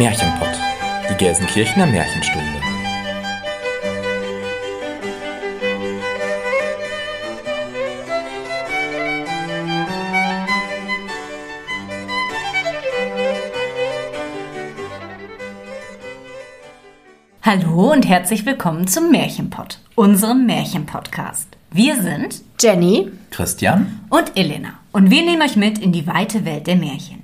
Märchenpott, die Gelsenkirchener Märchenstunde. Hallo und herzlich willkommen zum Märchenpott, unserem Märchenpodcast. Wir sind Jenny. Christian. Und Elena. Und wir nehmen euch mit in die weite Welt der Märchen,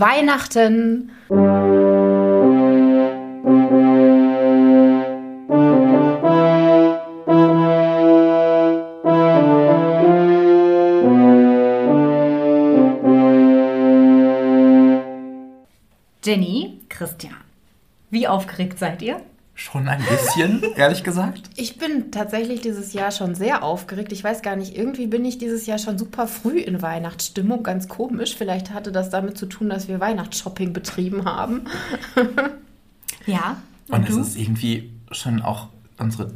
Weihnachten. Jenny, Christian, wie aufgeregt seid ihr? Schon ein bisschen, ehrlich gesagt. Ich bin tatsächlich dieses Jahr schon sehr aufgeregt. Ich weiß gar nicht, irgendwie bin ich dieses Jahr schon super früh in Weihnachtsstimmung. Ganz komisch. Vielleicht hatte das damit zu tun, dass wir Weihnachtsshopping betrieben haben. Ja. Und, du? es ist irgendwie schon auch unsere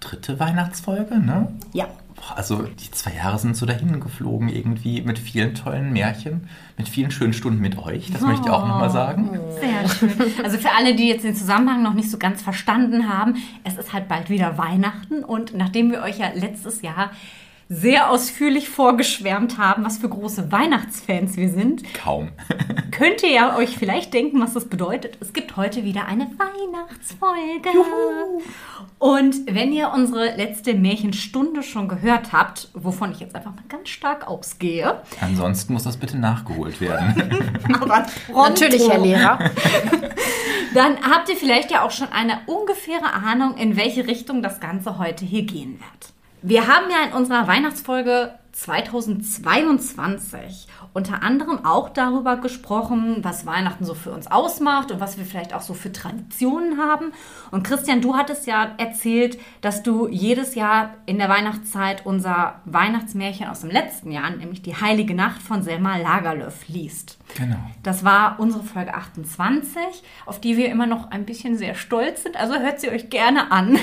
dritte Weihnachtsfolge, ne? Ja. Boah, Also die zwei Jahre sind so dahin geflogen irgendwie mit vielen tollen Märchen, mit vielen schönen Stunden mit euch. Das möchte ich auch nochmal sagen. Sehr schön. Also für alle, die jetzt den Zusammenhang noch nicht so ganz verstanden haben, es ist halt bald wieder Weihnachten und nachdem wir euch ja letztes Jahr sehr ausführlich vorgeschwärmt haben, was für große Weihnachtsfans wir sind, Kaum. könnt ihr ja euch vielleicht denken, was das bedeutet. Es gibt heute wieder eine Weihnachtsfolge. Und wenn ihr unsere letzte Märchenstunde schon gehört habt, wovon ich jetzt einfach mal ganz stark ausgehe, Ansonsten muss das bitte nachgeholt werden. aber Natürlich, Herr Lehrer. Dann habt ihr vielleicht ja auch schon eine ungefähre Ahnung, in welche Richtung das Ganze heute hier gehen wird. Wir haben ja in unserer Weihnachtsfolge 2022 unter anderem auch darüber gesprochen, was Weihnachten so für uns ausmacht und was wir vielleicht auch so für Traditionen haben. Und Christian, du hattest ja erzählt, dass du jedes Jahr in der Weihnachtszeit unser Weihnachtsmärchen aus dem letzten Jahr, nämlich die Heilige Nacht von Selma Lagerlöf, liest. genau. Das war unsere Folge 28, auf die wir immer noch ein bisschen sehr stolz sind. Also hört sie euch gerne an.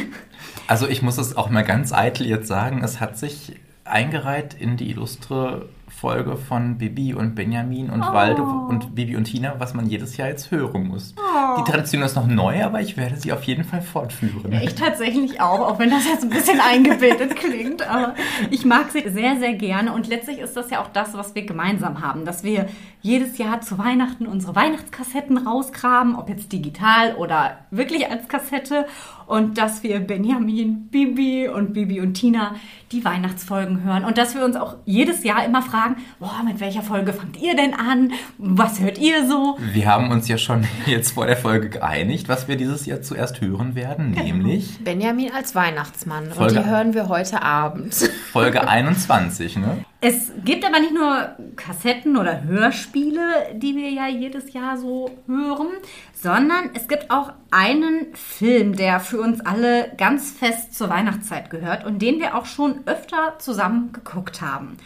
Also ich muss es auch mal ganz eitel jetzt sagen, es hat sich eingereiht in die illustre Folge von Bibi und Benjamin und Waldo und Bibi und Tina, was man jedes Jahr jetzt hören muss. Die Tradition ist noch neu, aber ich werde sie auf jeden Fall fortführen. Ich tatsächlich auch, auch wenn das jetzt ein bisschen eingebildet klingt. Aber ich mag sie sehr, sehr gerne. Und letztlich ist das ja auch das, was wir gemeinsam haben, dass wir jedes Jahr zu Weihnachten unsere Weihnachtskassetten rausgraben, ob jetzt digital oder wirklich als Kassette. Und dass wir Benjamin, Bibi und Bibi und Tina die Weihnachtsfolgen hören. Und dass wir uns auch jedes Jahr immer fragen, boah, mit welcher Folge fangt ihr denn an? Was hört ihr so? Wir haben uns ja schon jetzt vor der Folge geeinigt, was wir dieses Jahr zuerst hören werden, nämlich Benjamin als Weihnachtsmann. Folge- Und die hören wir heute Abend. Folge 21, ne? Es gibt aber nicht nur Kassetten oder Hörspiele, die wir ja jedes Jahr so hören, sondern es gibt auch einen Film, der für uns alle ganz fest zur Weihnachtszeit gehört und den wir auch schon öfter zusammen geguckt haben.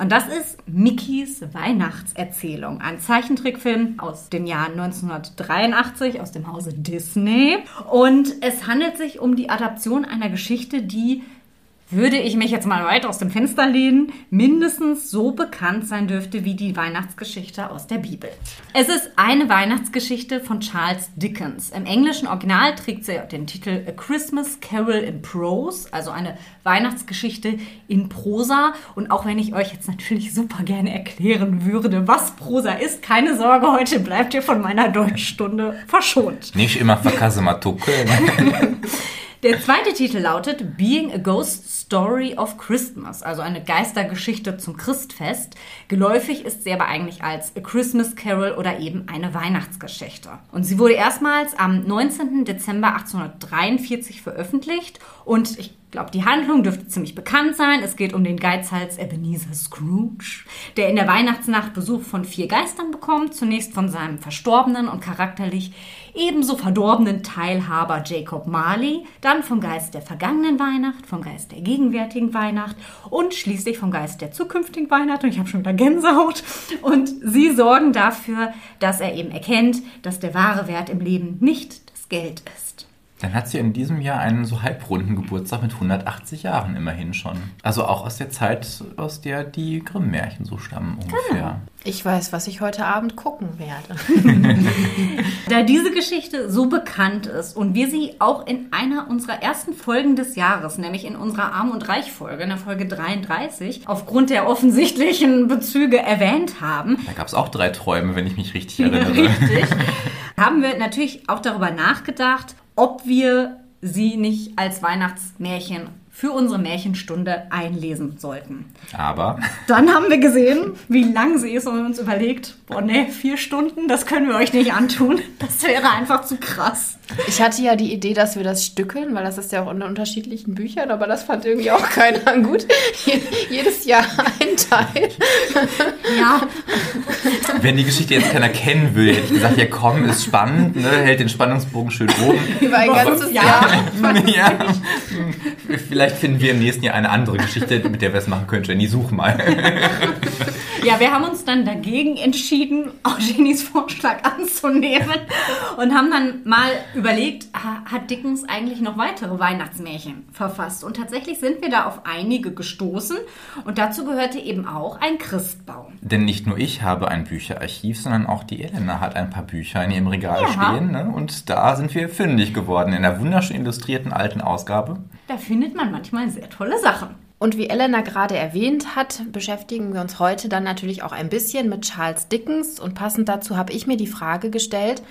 Und das ist Mickeys Weihnachtserzählung, ein Zeichentrickfilm aus dem Jahr 1983 aus dem Hause Disney. Und es handelt sich um die Adaption einer Geschichte, die würde ich mich jetzt mal weit aus dem Fenster lehnen, mindestens so bekannt sein dürfte wie die Weihnachtsgeschichte aus der Bibel. Es ist eine Weihnachtsgeschichte von Charles Dickens. Im englischen Original trägt sie den Titel A Christmas Carol in Prose, also eine Weihnachtsgeschichte in Prosa. Und auch wenn ich euch jetzt natürlich super gerne erklären würde, was Prosa ist, keine Sorge, heute bleibt ihr von meiner Deutschstunde verschont. Nicht immer verkasse Matuke. Der zweite Titel lautet Being a Ghost Story of Christmas, also eine Geistergeschichte zum Christfest. Geläufig ist sie aber eigentlich als A Christmas Carol oder eben eine Weihnachtsgeschichte. Und sie wurde erstmals am 19. Dezember 1843 veröffentlicht und ich glaube, die Handlung dürfte ziemlich bekannt sein. Es geht um den Geizhals Ebenezer Scrooge, der in der Weihnachtsnacht Besuch von vier Geistern bekommt. Zunächst von seinem verstorbenen und charakterlich ebenso verdorbenen Teilhaber Jacob Marley, dann vom Geist der vergangenen Weihnacht, vom Geist der gegenwärtigen Weihnacht und schließlich vom Geist der zukünftigen Weihnacht. Und ich habe schon wieder Gänsehaut. Und sie sorgen dafür, dass er eben erkennt, dass der wahre Wert im Leben nicht das Geld ist. Dann hat sie in diesem Jahr einen so halbrunden Geburtstag mit 180 Jahren immerhin schon. Also auch aus der Zeit, aus der die Grimm-Märchen so stammen ungefähr. Genau. Ich weiß, was ich heute Abend gucken werde. da diese Geschichte so bekannt ist und wir sie auch in einer unserer ersten Folgen des Jahres, nämlich in unserer Arm- und Reich-Folge, in der Folge 33, aufgrund der offensichtlichen Bezüge erwähnt haben. Da gab es auch drei Träume, wenn ich mich richtig erinnere. richtig. haben wir natürlich auch darüber nachgedacht, ob wir sie nicht als Weihnachtsmärchen für unsere Märchenstunde einlesen sollten. Aber. Dann haben wir gesehen, wie lang sie ist und uns überlegt, boah, ne, vier Stunden, das können wir euch nicht antun. Das wäre einfach zu krass. Ich hatte ja die Idee, dass wir das stückeln, weil das ist ja auch in unterschiedlichen Büchern, aber das fand irgendwie auch keiner gut. Jedes Jahr ein Teil. Ja. Wenn die Geschichte jetzt keiner kennen will, hätte ich gesagt, ja komm, ist spannend, ne? hält den Spannungsbogen schön oben. Über ein ganzes Jahr. ja. Vielleicht finden wir im nächsten Jahr eine andere Geschichte, mit der wir es machen können. Jenny, such mal. Ja, wir haben uns dann dagegen entschieden, Eugenies Vorschlag anzunehmen und haben dann mal überlegt, hat Dickens eigentlich noch weitere Weihnachtsmärchen verfasst? Und tatsächlich sind wir da auf einige gestoßen und dazu gehörte eben auch ein Christbaum. Denn nicht nur ich habe ein Bücherarchiv, sondern auch die Elena hat ein paar Bücher in ihrem Regal ja. stehen. Ne? Und da sind wir fündig geworden in der wunderschön illustrierten alten Ausgabe. Da findet man manchmal sehr tolle Sachen. Und wie Elena gerade erwähnt hat, beschäftigen wir uns heute dann natürlich auch ein bisschen mit Charles Dickens. Und passend dazu habe ich mir die Frage gestellt,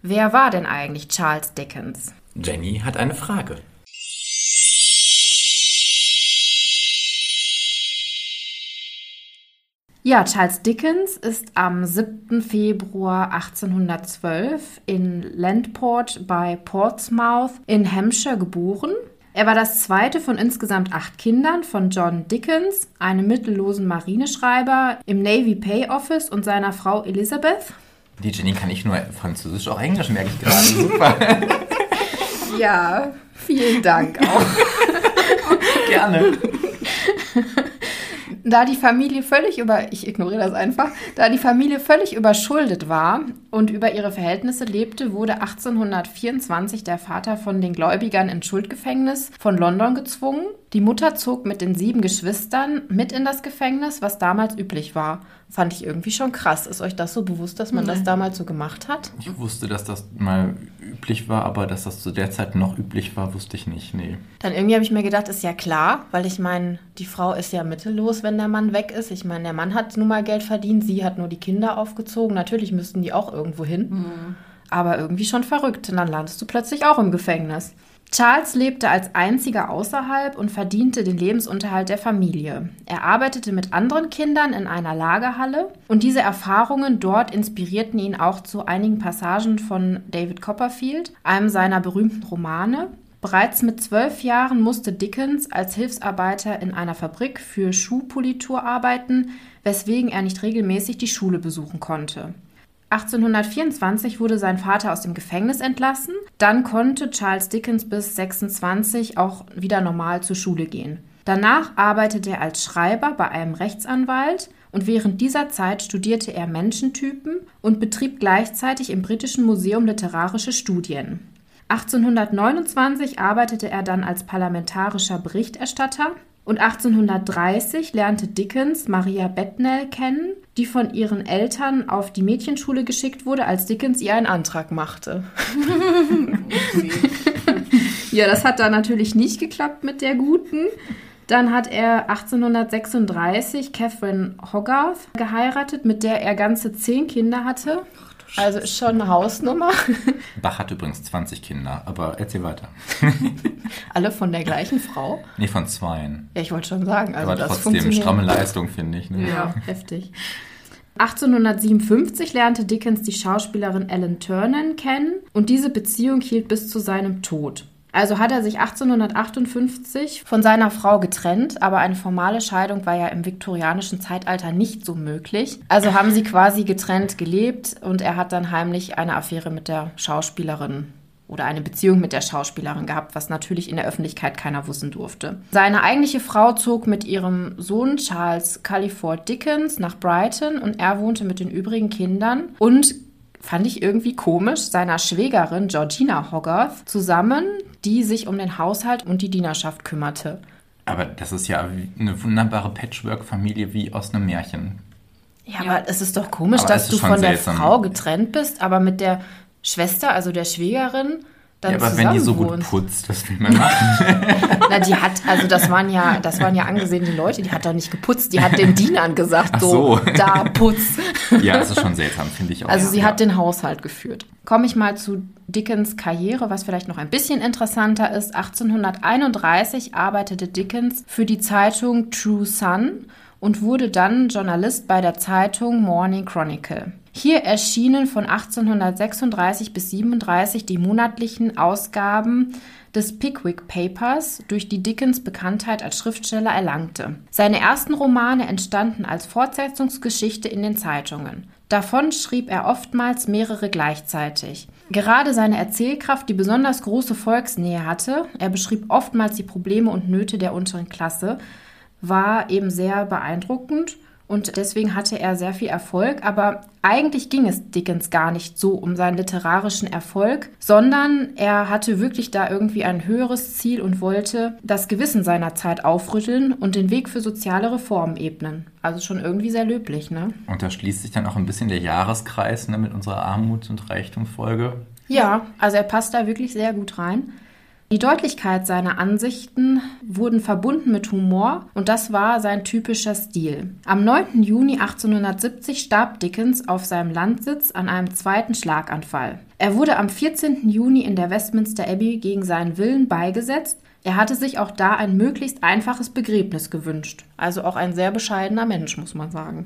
wer war denn eigentlich Charles Dickens? Jenny hat eine Frage. Ja, Charles Dickens ist am 7. Februar 1812 in Landport bei Portsmouth in Hampshire geboren. Er war das zweite von insgesamt acht Kindern von John Dickens, einem mittellosen Marineschreiber im Navy Pay Office und seiner Frau Elizabeth. Die Jenny kann ich nur Französisch, auch Englisch merke ich gerade. Super. ja, vielen Dank auch. Gerne. Da die Familie völlig über, ich ignoriere das einfach, da die Familie völlig überschuldet war und über ihre Verhältnisse lebte, wurde 1824 der Vater von den Gläubigern in Schuldgefängnis von London gezwungen. Die Mutter zog mit den sieben Geschwistern mit in das Gefängnis, was damals üblich war. Fand ich irgendwie schon krass. Ist euch das so bewusst, dass man Nein. das damals so gemacht hat? Ich wusste, dass das mal üblich war, aber dass das zu der Zeit noch üblich war, wusste ich nicht. Nee. Dann irgendwie habe ich mir gedacht, ist ja klar, weil ich meine, die Frau ist ja mittellos, wenn der Mann weg ist. Ich meine, der Mann hat nun mal Geld verdient, sie hat nur die Kinder aufgezogen. Natürlich müssten die auch irgendwo hin. Mhm. Aber irgendwie schon verrückt. Und dann landest du plötzlich auch im Gefängnis. Charles lebte als einziger außerhalb und verdiente den Lebensunterhalt der Familie. Er arbeitete mit anderen Kindern in einer Lagerhalle und diese Erfahrungen dort inspirierten ihn auch zu einigen Passagen von David Copperfield, einem seiner berühmten Romane. Bereits mit zwölf Jahren musste Dickens als Hilfsarbeiter in einer Fabrik für Schuhpolitur arbeiten, weswegen er nicht regelmäßig die Schule besuchen konnte. 1824 wurde sein Vater aus dem Gefängnis entlassen. Dann konnte Charles Dickens bis 26 auch wieder normal zur Schule gehen. Danach arbeitete er als Schreiber bei einem Rechtsanwalt und während dieser Zeit studierte er Menschentypen und betrieb gleichzeitig im Britischen Museum literarische Studien. 1829 arbeitete er dann als parlamentarischer Berichterstatter und 1830 lernte Dickens Maria Bethnal kennen, die von ihren Eltern auf die Mädchenschule geschickt wurde, als Dickens ihr einen Antrag machte. ja, das hat da natürlich nicht geklappt mit der Guten. Dann hat er 1836 Catherine Hogarth geheiratet, mit der er ganze zehn Kinder hatte. Also ist schon eine Hausnummer. Bach hat übrigens 20 Kinder, aber erzähl weiter. Alle von der gleichen Frau? Nee, von zweien. Ja, ich wollte schon sagen. Also aber trotzdem stramme Leistung, finde ich. Ne? Ja, heftig. 1857 lernte Dickens die Schauspielerin Ellen Ternan kennen und diese Beziehung hielt bis zu seinem Tod. Also hat er sich 1858 von seiner Frau getrennt, aber eine formale Scheidung war ja im viktorianischen Zeitalter nicht so möglich. Also haben sie quasi getrennt gelebt und er hat dann heimlich eine Affäre mit der Schauspielerin oder eine Beziehung mit der Schauspielerin gehabt, was natürlich in der Öffentlichkeit keiner wissen durfte. Seine eigentliche Frau zog mit ihrem Sohn Charles Culliford Dickens nach Brighton und er wohnte mit den übrigen Kindern und fand ich irgendwie komisch, seiner Schwägerin Georgina Hogarth zusammen, die sich um den Haushalt und die Dienerschaft kümmerte. Aber das ist ja eine wunderbare Patchwork-Familie wie aus einem Märchen. Ja, aber es ist doch komisch, Aber dass du von der seltsam. Frau getrennt bist, aber mit der Schwester, also der Schwägerin, dann Ja, aber wenn die so gut putzt, was will man machen? Na, die hat, also das waren ja, das waren ja angesehene Leute, die hat doch nicht geputzt, die hat den Dienern gesagt, so, so. da putz. ja, das ist schon seltsam, finde ich auch. Also sie ja. hat den Haushalt geführt. Komme ich mal zu Dickens Karriere, was vielleicht noch ein bisschen interessanter ist. 1831 arbeitete Dickens für die Zeitung True Sun und wurde dann Journalist bei der Zeitung Morning Chronicle. Hier erschienen von 1836 bis 37 die monatlichen Ausgaben des Pickwick Papers, durch die Dickens Bekanntheit als Schriftsteller erlangte. Seine ersten Romane entstanden als Fortsetzungsgeschichte in den Zeitungen. Davon schrieb er oftmals mehrere gleichzeitig. Gerade seine Erzählkraft, die besonders große Volksnähe hatte, er beschrieb oftmals die Probleme und Nöte der unteren Klasse, war eben sehr beeindruckend und deswegen hatte er sehr viel Erfolg. Aber eigentlich ging es Dickens gar nicht so um seinen literarischen Erfolg, sondern er hatte wirklich da irgendwie ein höheres Ziel und wollte das Gewissen seiner Zeit aufrütteln und den Weg für soziale Reformen ebnen. Also schon irgendwie sehr löblich, ne? Und da schließt sich dann auch ein bisschen der Jahreskreis ne, mit unserer Armut- und Reichtumfolge. Ja, also er passt da wirklich sehr gut rein. Die Deutlichkeit seiner Ansichten wurden verbunden mit Humor und das war sein typischer Stil. Am 9. Juni 1870 starb Dickens auf seinem Landsitz an einem zweiten Schlaganfall. Er wurde am 14. Juni in der Westminster Abbey gegen seinen Willen beigesetzt. Er hatte sich auch da ein möglichst einfaches Begräbnis gewünscht. Also auch ein sehr bescheidener Mensch, muss man sagen.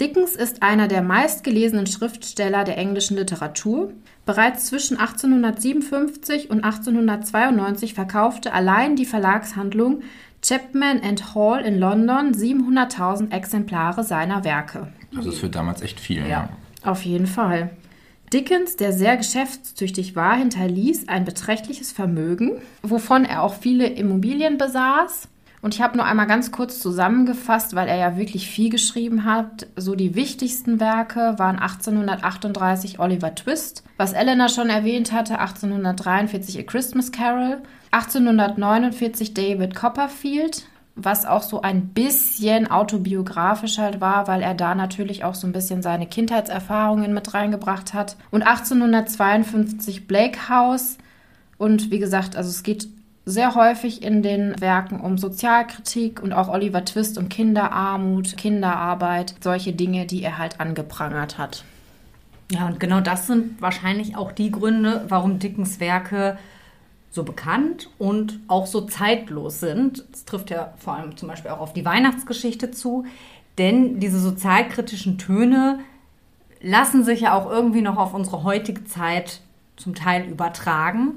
Dickens ist einer der meistgelesenen Schriftsteller der englischen Literatur. Bereits zwischen 1857 und 1892 verkaufte allein die Verlagshandlung Chapman and Hall in London 700.000 Exemplare seiner Werke. Das ist für damals echt viel, ja. Auf jeden Fall. Dickens, der sehr geschäftstüchtig war, hinterließ ein beträchtliches Vermögen, wovon er auch viele Immobilien besaß. Und ich habe nur einmal ganz kurz zusammengefasst, weil er ja wirklich viel geschrieben hat. So die wichtigsten Werke waren 1838 Oliver Twist, was Elena schon erwähnt hatte, 1843 A Christmas Carol, 1849 David Copperfield, was auch so ein bisschen autobiografisch halt war, weil er da natürlich auch so ein bisschen seine Kindheitserfahrungen mit reingebracht hat. Und 1852 Blake House. Und wie gesagt, also es geht sehr häufig in den Werken um Sozialkritik und auch Oliver Twist um Kinderarmut, Kinderarbeit, solche Dinge, die er halt angeprangert hat. Ja, und genau das sind wahrscheinlich auch die Gründe, warum Dickens Werke so bekannt und auch so zeitlos sind. Das trifft ja vor allem zum Beispiel auch auf die Weihnachtsgeschichte zu, denn diese sozialkritischen Töne lassen sich ja auch irgendwie noch auf unsere heutige Zeit zum Teil übertragen.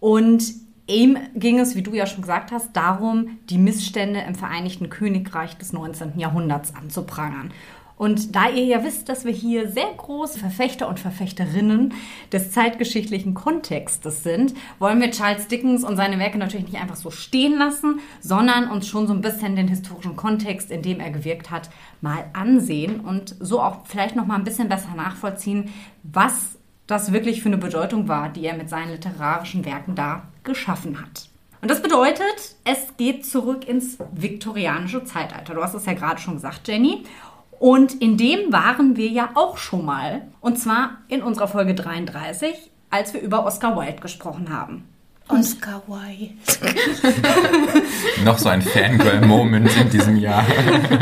Und ihm ging es, wie du ja schon gesagt hast, darum, die Missstände im Vereinigten Königreich des 19. Jahrhunderts anzuprangern. Und da ihr ja wisst, dass wir hier sehr große Verfechter und Verfechterinnen des zeitgeschichtlichen Kontextes sind, wollen wir Charles Dickens und seine Werke natürlich nicht einfach so stehen lassen, sondern uns schon so ein bisschen den historischen Kontext, in dem er gewirkt hat, mal ansehen und so auch vielleicht noch mal ein bisschen besser nachvollziehen, was das wirklich für eine Bedeutung war, die er mit seinen literarischen Werken da geschaffen hat. Und das bedeutet, es geht zurück ins viktorianische Zeitalter. Du hast es ja gerade schon gesagt, Jenny. Und in dem waren wir ja auch schon mal. Und zwar in unserer Folge 33, als wir über Oscar Wilde gesprochen haben. Oscar Wilde. Noch so ein Fangirl-Moment in diesem Jahr.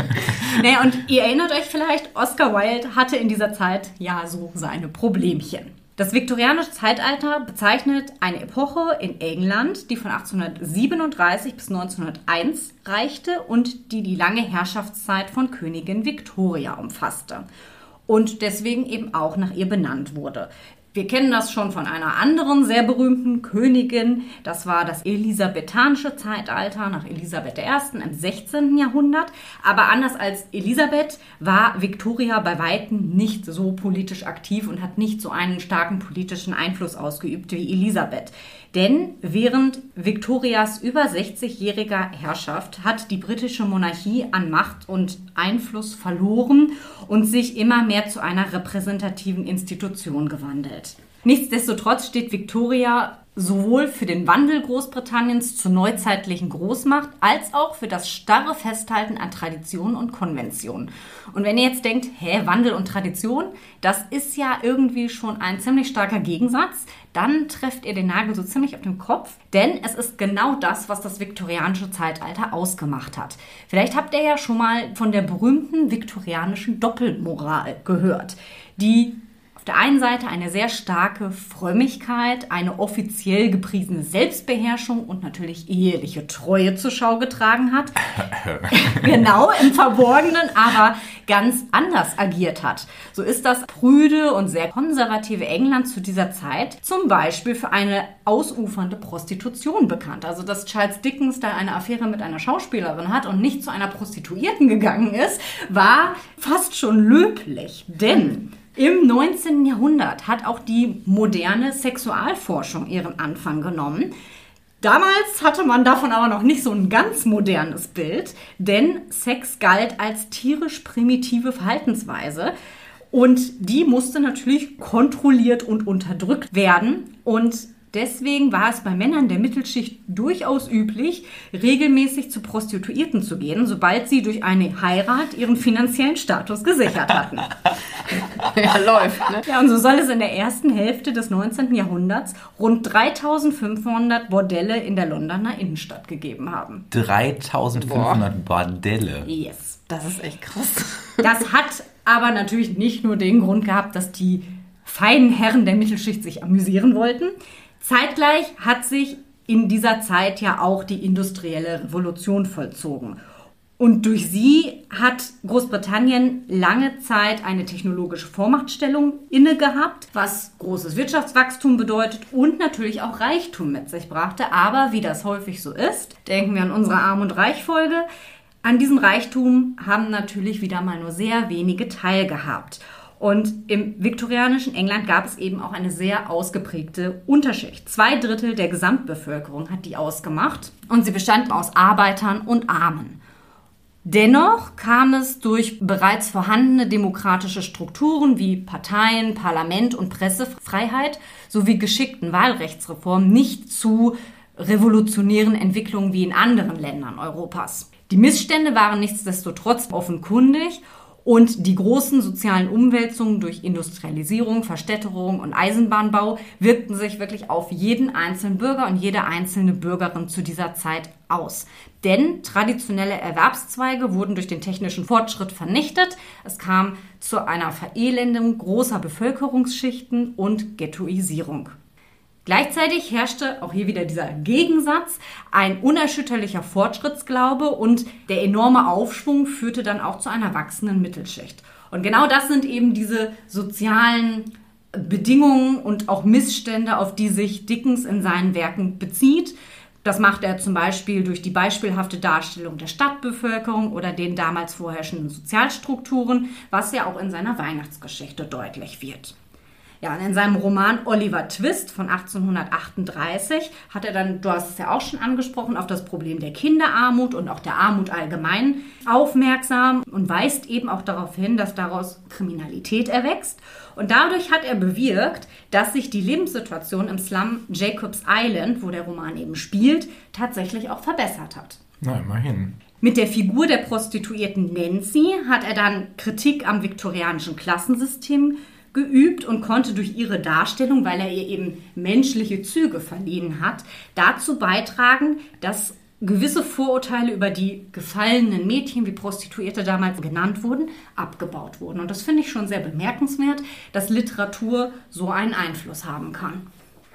naja, und ihr erinnert euch vielleicht, Oscar Wilde hatte in dieser Zeit ja so seine Problemchen. Das viktorianische Zeitalter bezeichnet eine Epoche in England, die von 1837 bis 1901 reichte und die die lange Herrschaftszeit von Königin Victoria umfasste und deswegen eben auch nach ihr benannt wurde. Wir kennen das schon von einer anderen sehr berühmten Königin. Das war das elisabethanische Zeitalter nach Elisabeth I. im 16. Jahrhundert. Aber anders als Elisabeth war Victoria bei Weitem nicht so politisch aktiv und hat nicht so einen starken politischen Einfluss ausgeübt wie Elisabeth. Denn während Victorias über 60-jähriger Herrschaft hat die britische Monarchie an Macht und Einfluss verloren und sich immer mehr zu einer repräsentativen Institution gewandelt. Nichtsdestotrotz steht Victoria sowohl für den Wandel Großbritanniens zur neuzeitlichen Großmacht als auch für das starre Festhalten an Tradition und Konvention. Und wenn ihr jetzt denkt, hä, Wandel und Tradition, das ist ja irgendwie schon ein ziemlich starker Gegensatz, dann trefft ihr den Nagel so ziemlich auf den Kopf, denn es ist genau das, was das viktorianische Zeitalter ausgemacht hat. Vielleicht habt ihr ja schon mal von der berühmten viktorianischen Doppelmoral gehört, die der einen Seite eine sehr starke Frömmigkeit, eine offiziell gepriesene Selbstbeherrschung und natürlich eheliche Treue zur Schau getragen hat. genau, im Verborgenen, aber ganz anders agiert hat. So ist das prüde und sehr konservative England zu dieser Zeit zum Beispiel für eine ausufernde Prostitution bekannt. Also, dass Charles Dickens da eine Affäre mit einer Schauspielerin hat und nicht zu einer Prostituierten gegangen ist, war fast schon löblich. Denn im 19. Jahrhundert hat auch die moderne Sexualforschung ihren Anfang genommen. Damals hatte man davon aber noch nicht so ein ganz modernes Bild, denn Sex galt als tierisch primitive Verhaltensweise und die musste natürlich kontrolliert und unterdrückt werden und Deswegen war es bei Männern der Mittelschicht durchaus üblich, regelmäßig zu Prostituierten zu gehen, sobald sie durch eine Heirat ihren finanziellen Status gesichert hatten. ja, läuft. Ne? Ja, und so soll es in der ersten Hälfte des 19. Jahrhunderts rund 3500 Bordelle in der Londoner Innenstadt gegeben haben. 3500 Bordelle. Yes. Das ist echt krass. Das hat aber natürlich nicht nur den Grund gehabt, dass die feinen Herren der Mittelschicht sich amüsieren wollten. Zeitgleich hat sich in dieser Zeit ja auch die industrielle Revolution vollzogen. Und durch sie hat Großbritannien lange Zeit eine technologische Vormachtstellung inne gehabt, was großes Wirtschaftswachstum bedeutet und natürlich auch Reichtum mit sich brachte. Aber wie das häufig so ist, denken wir an unsere Arm- und Reichfolge, an diesem Reichtum haben natürlich wieder mal nur sehr wenige teilgehabt. Und im viktorianischen England gab es eben auch eine sehr ausgeprägte Unterschicht. Zwei Drittel der Gesamtbevölkerung hat die ausgemacht und sie bestanden aus Arbeitern und Armen. Dennoch kam es durch bereits vorhandene demokratische Strukturen wie Parteien, Parlament und Pressefreiheit sowie geschickten Wahlrechtsreformen nicht zu revolutionären Entwicklungen wie in anderen Ländern Europas. Die Missstände waren nichtsdestotrotz offenkundig und die großen sozialen Umwälzungen durch Industrialisierung, Verstädterung und Eisenbahnbau wirkten sich wirklich auf jeden einzelnen Bürger und jede einzelne Bürgerin zu dieser Zeit aus. Denn traditionelle Erwerbszweige wurden durch den technischen Fortschritt vernichtet. Es kam zu einer Verelendung großer Bevölkerungsschichten und Ghettoisierung. Gleichzeitig herrschte auch hier wieder dieser Gegensatz, ein unerschütterlicher Fortschrittsglaube und der enorme Aufschwung führte dann auch zu einer wachsenden Mittelschicht. Und genau das sind eben diese sozialen Bedingungen und auch Missstände, auf die sich Dickens in seinen Werken bezieht. Das macht er zum Beispiel durch die beispielhafte Darstellung der Stadtbevölkerung oder den damals vorherrschenden Sozialstrukturen, was ja auch in seiner Weihnachtsgeschichte deutlich wird. Ja, und in seinem Roman Oliver Twist von 1838 hat er dann, du hast es ja auch schon angesprochen, auf das Problem der Kinderarmut und auch der Armut allgemein aufmerksam und weist eben auch darauf hin, dass daraus Kriminalität erwächst. Und dadurch hat er bewirkt, dass sich die Lebenssituation im Slum Jacobs Island, wo der Roman eben spielt, tatsächlich auch verbessert hat. Na, immerhin. Mit der Figur der Prostituierten Nancy hat er dann Kritik am viktorianischen Klassensystem geübt und konnte durch ihre Darstellung, weil er ihr eben menschliche Züge verliehen hat, dazu beitragen, dass gewisse Vorurteile über die gefallenen Mädchen, wie Prostituierte damals genannt wurden, abgebaut wurden. Und das finde ich schon sehr bemerkenswert, dass Literatur so einen Einfluss haben kann.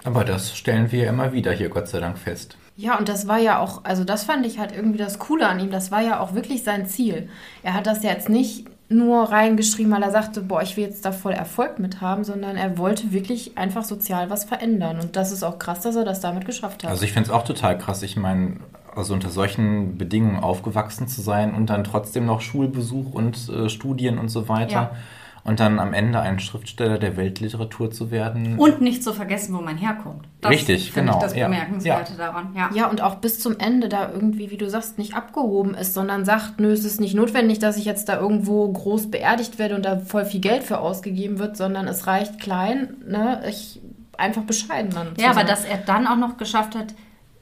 Aber das stellen wir ja immer wieder hier, Gott sei Dank, fest. Ja, und das war ja auch, also das fand ich halt irgendwie das Coole an ihm. Das war ja auch wirklich sein Ziel. Er hat das ja jetzt nicht nur reingeschrieben, weil er sagte, boah, ich will jetzt da voll Erfolg mit haben, sondern er wollte wirklich einfach sozial was verändern. Und das ist auch krass, dass er das damit geschafft hat. Also ich finde es auch total krass. Ich meine, also unter solchen Bedingungen aufgewachsen zu sein und dann trotzdem noch Schulbesuch und äh, Studien und so weiter. Ja und dann am Ende ein Schriftsteller der Weltliteratur zu werden. Und nicht zu vergessen, wo man herkommt. Das Richtig, genau. Ich das Bemerkenswerte ja. daran. Ja. ja, und auch bis zum Ende da irgendwie, wie du sagst, nicht abgehoben ist, sondern sagt, nö, es ist nicht notwendig, dass ich jetzt da irgendwo groß beerdigt werde und da voll viel Geld für ausgegeben wird, sondern es reicht klein, ne, ich einfach bescheiden dann. Ja, aber dass er dann auch noch geschafft hat,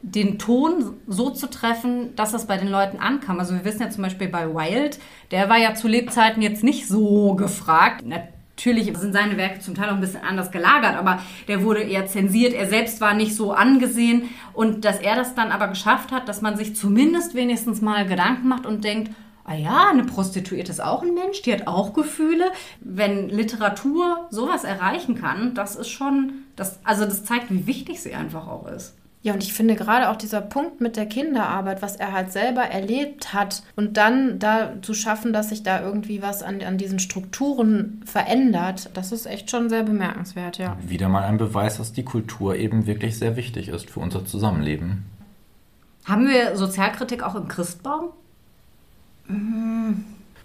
den Ton so zu treffen, dass es bei den Leuten ankam. Also wir wissen ja zum Beispiel bei Wild, der war ja zu Lebzeiten jetzt nicht so gefragt. Natürlich sind seine Werke zum Teil auch ein bisschen anders gelagert, aber der wurde eher zensiert. Er selbst war nicht so angesehen. Und dass er das dann aber geschafft hat, dass man sich zumindest wenigstens mal Gedanken macht und denkt, ah ja, eine Prostituierte ist auch ein Mensch, die hat auch Gefühle. Wenn Literatur sowas erreichen kann, das ist schon, das, also das zeigt, wie wichtig sie einfach auch ist. Ja, und ich finde gerade auch dieser Punkt mit der Kinderarbeit, was er halt selber erlebt hat und dann da zu schaffen, dass sich da irgendwie was an, an diesen Strukturen verändert, das ist echt schon sehr bemerkenswert, ja. Wieder mal ein Beweis, dass die Kultur eben wirklich sehr wichtig ist für unser Zusammenleben. Haben wir Sozialkritik auch im Christbaum?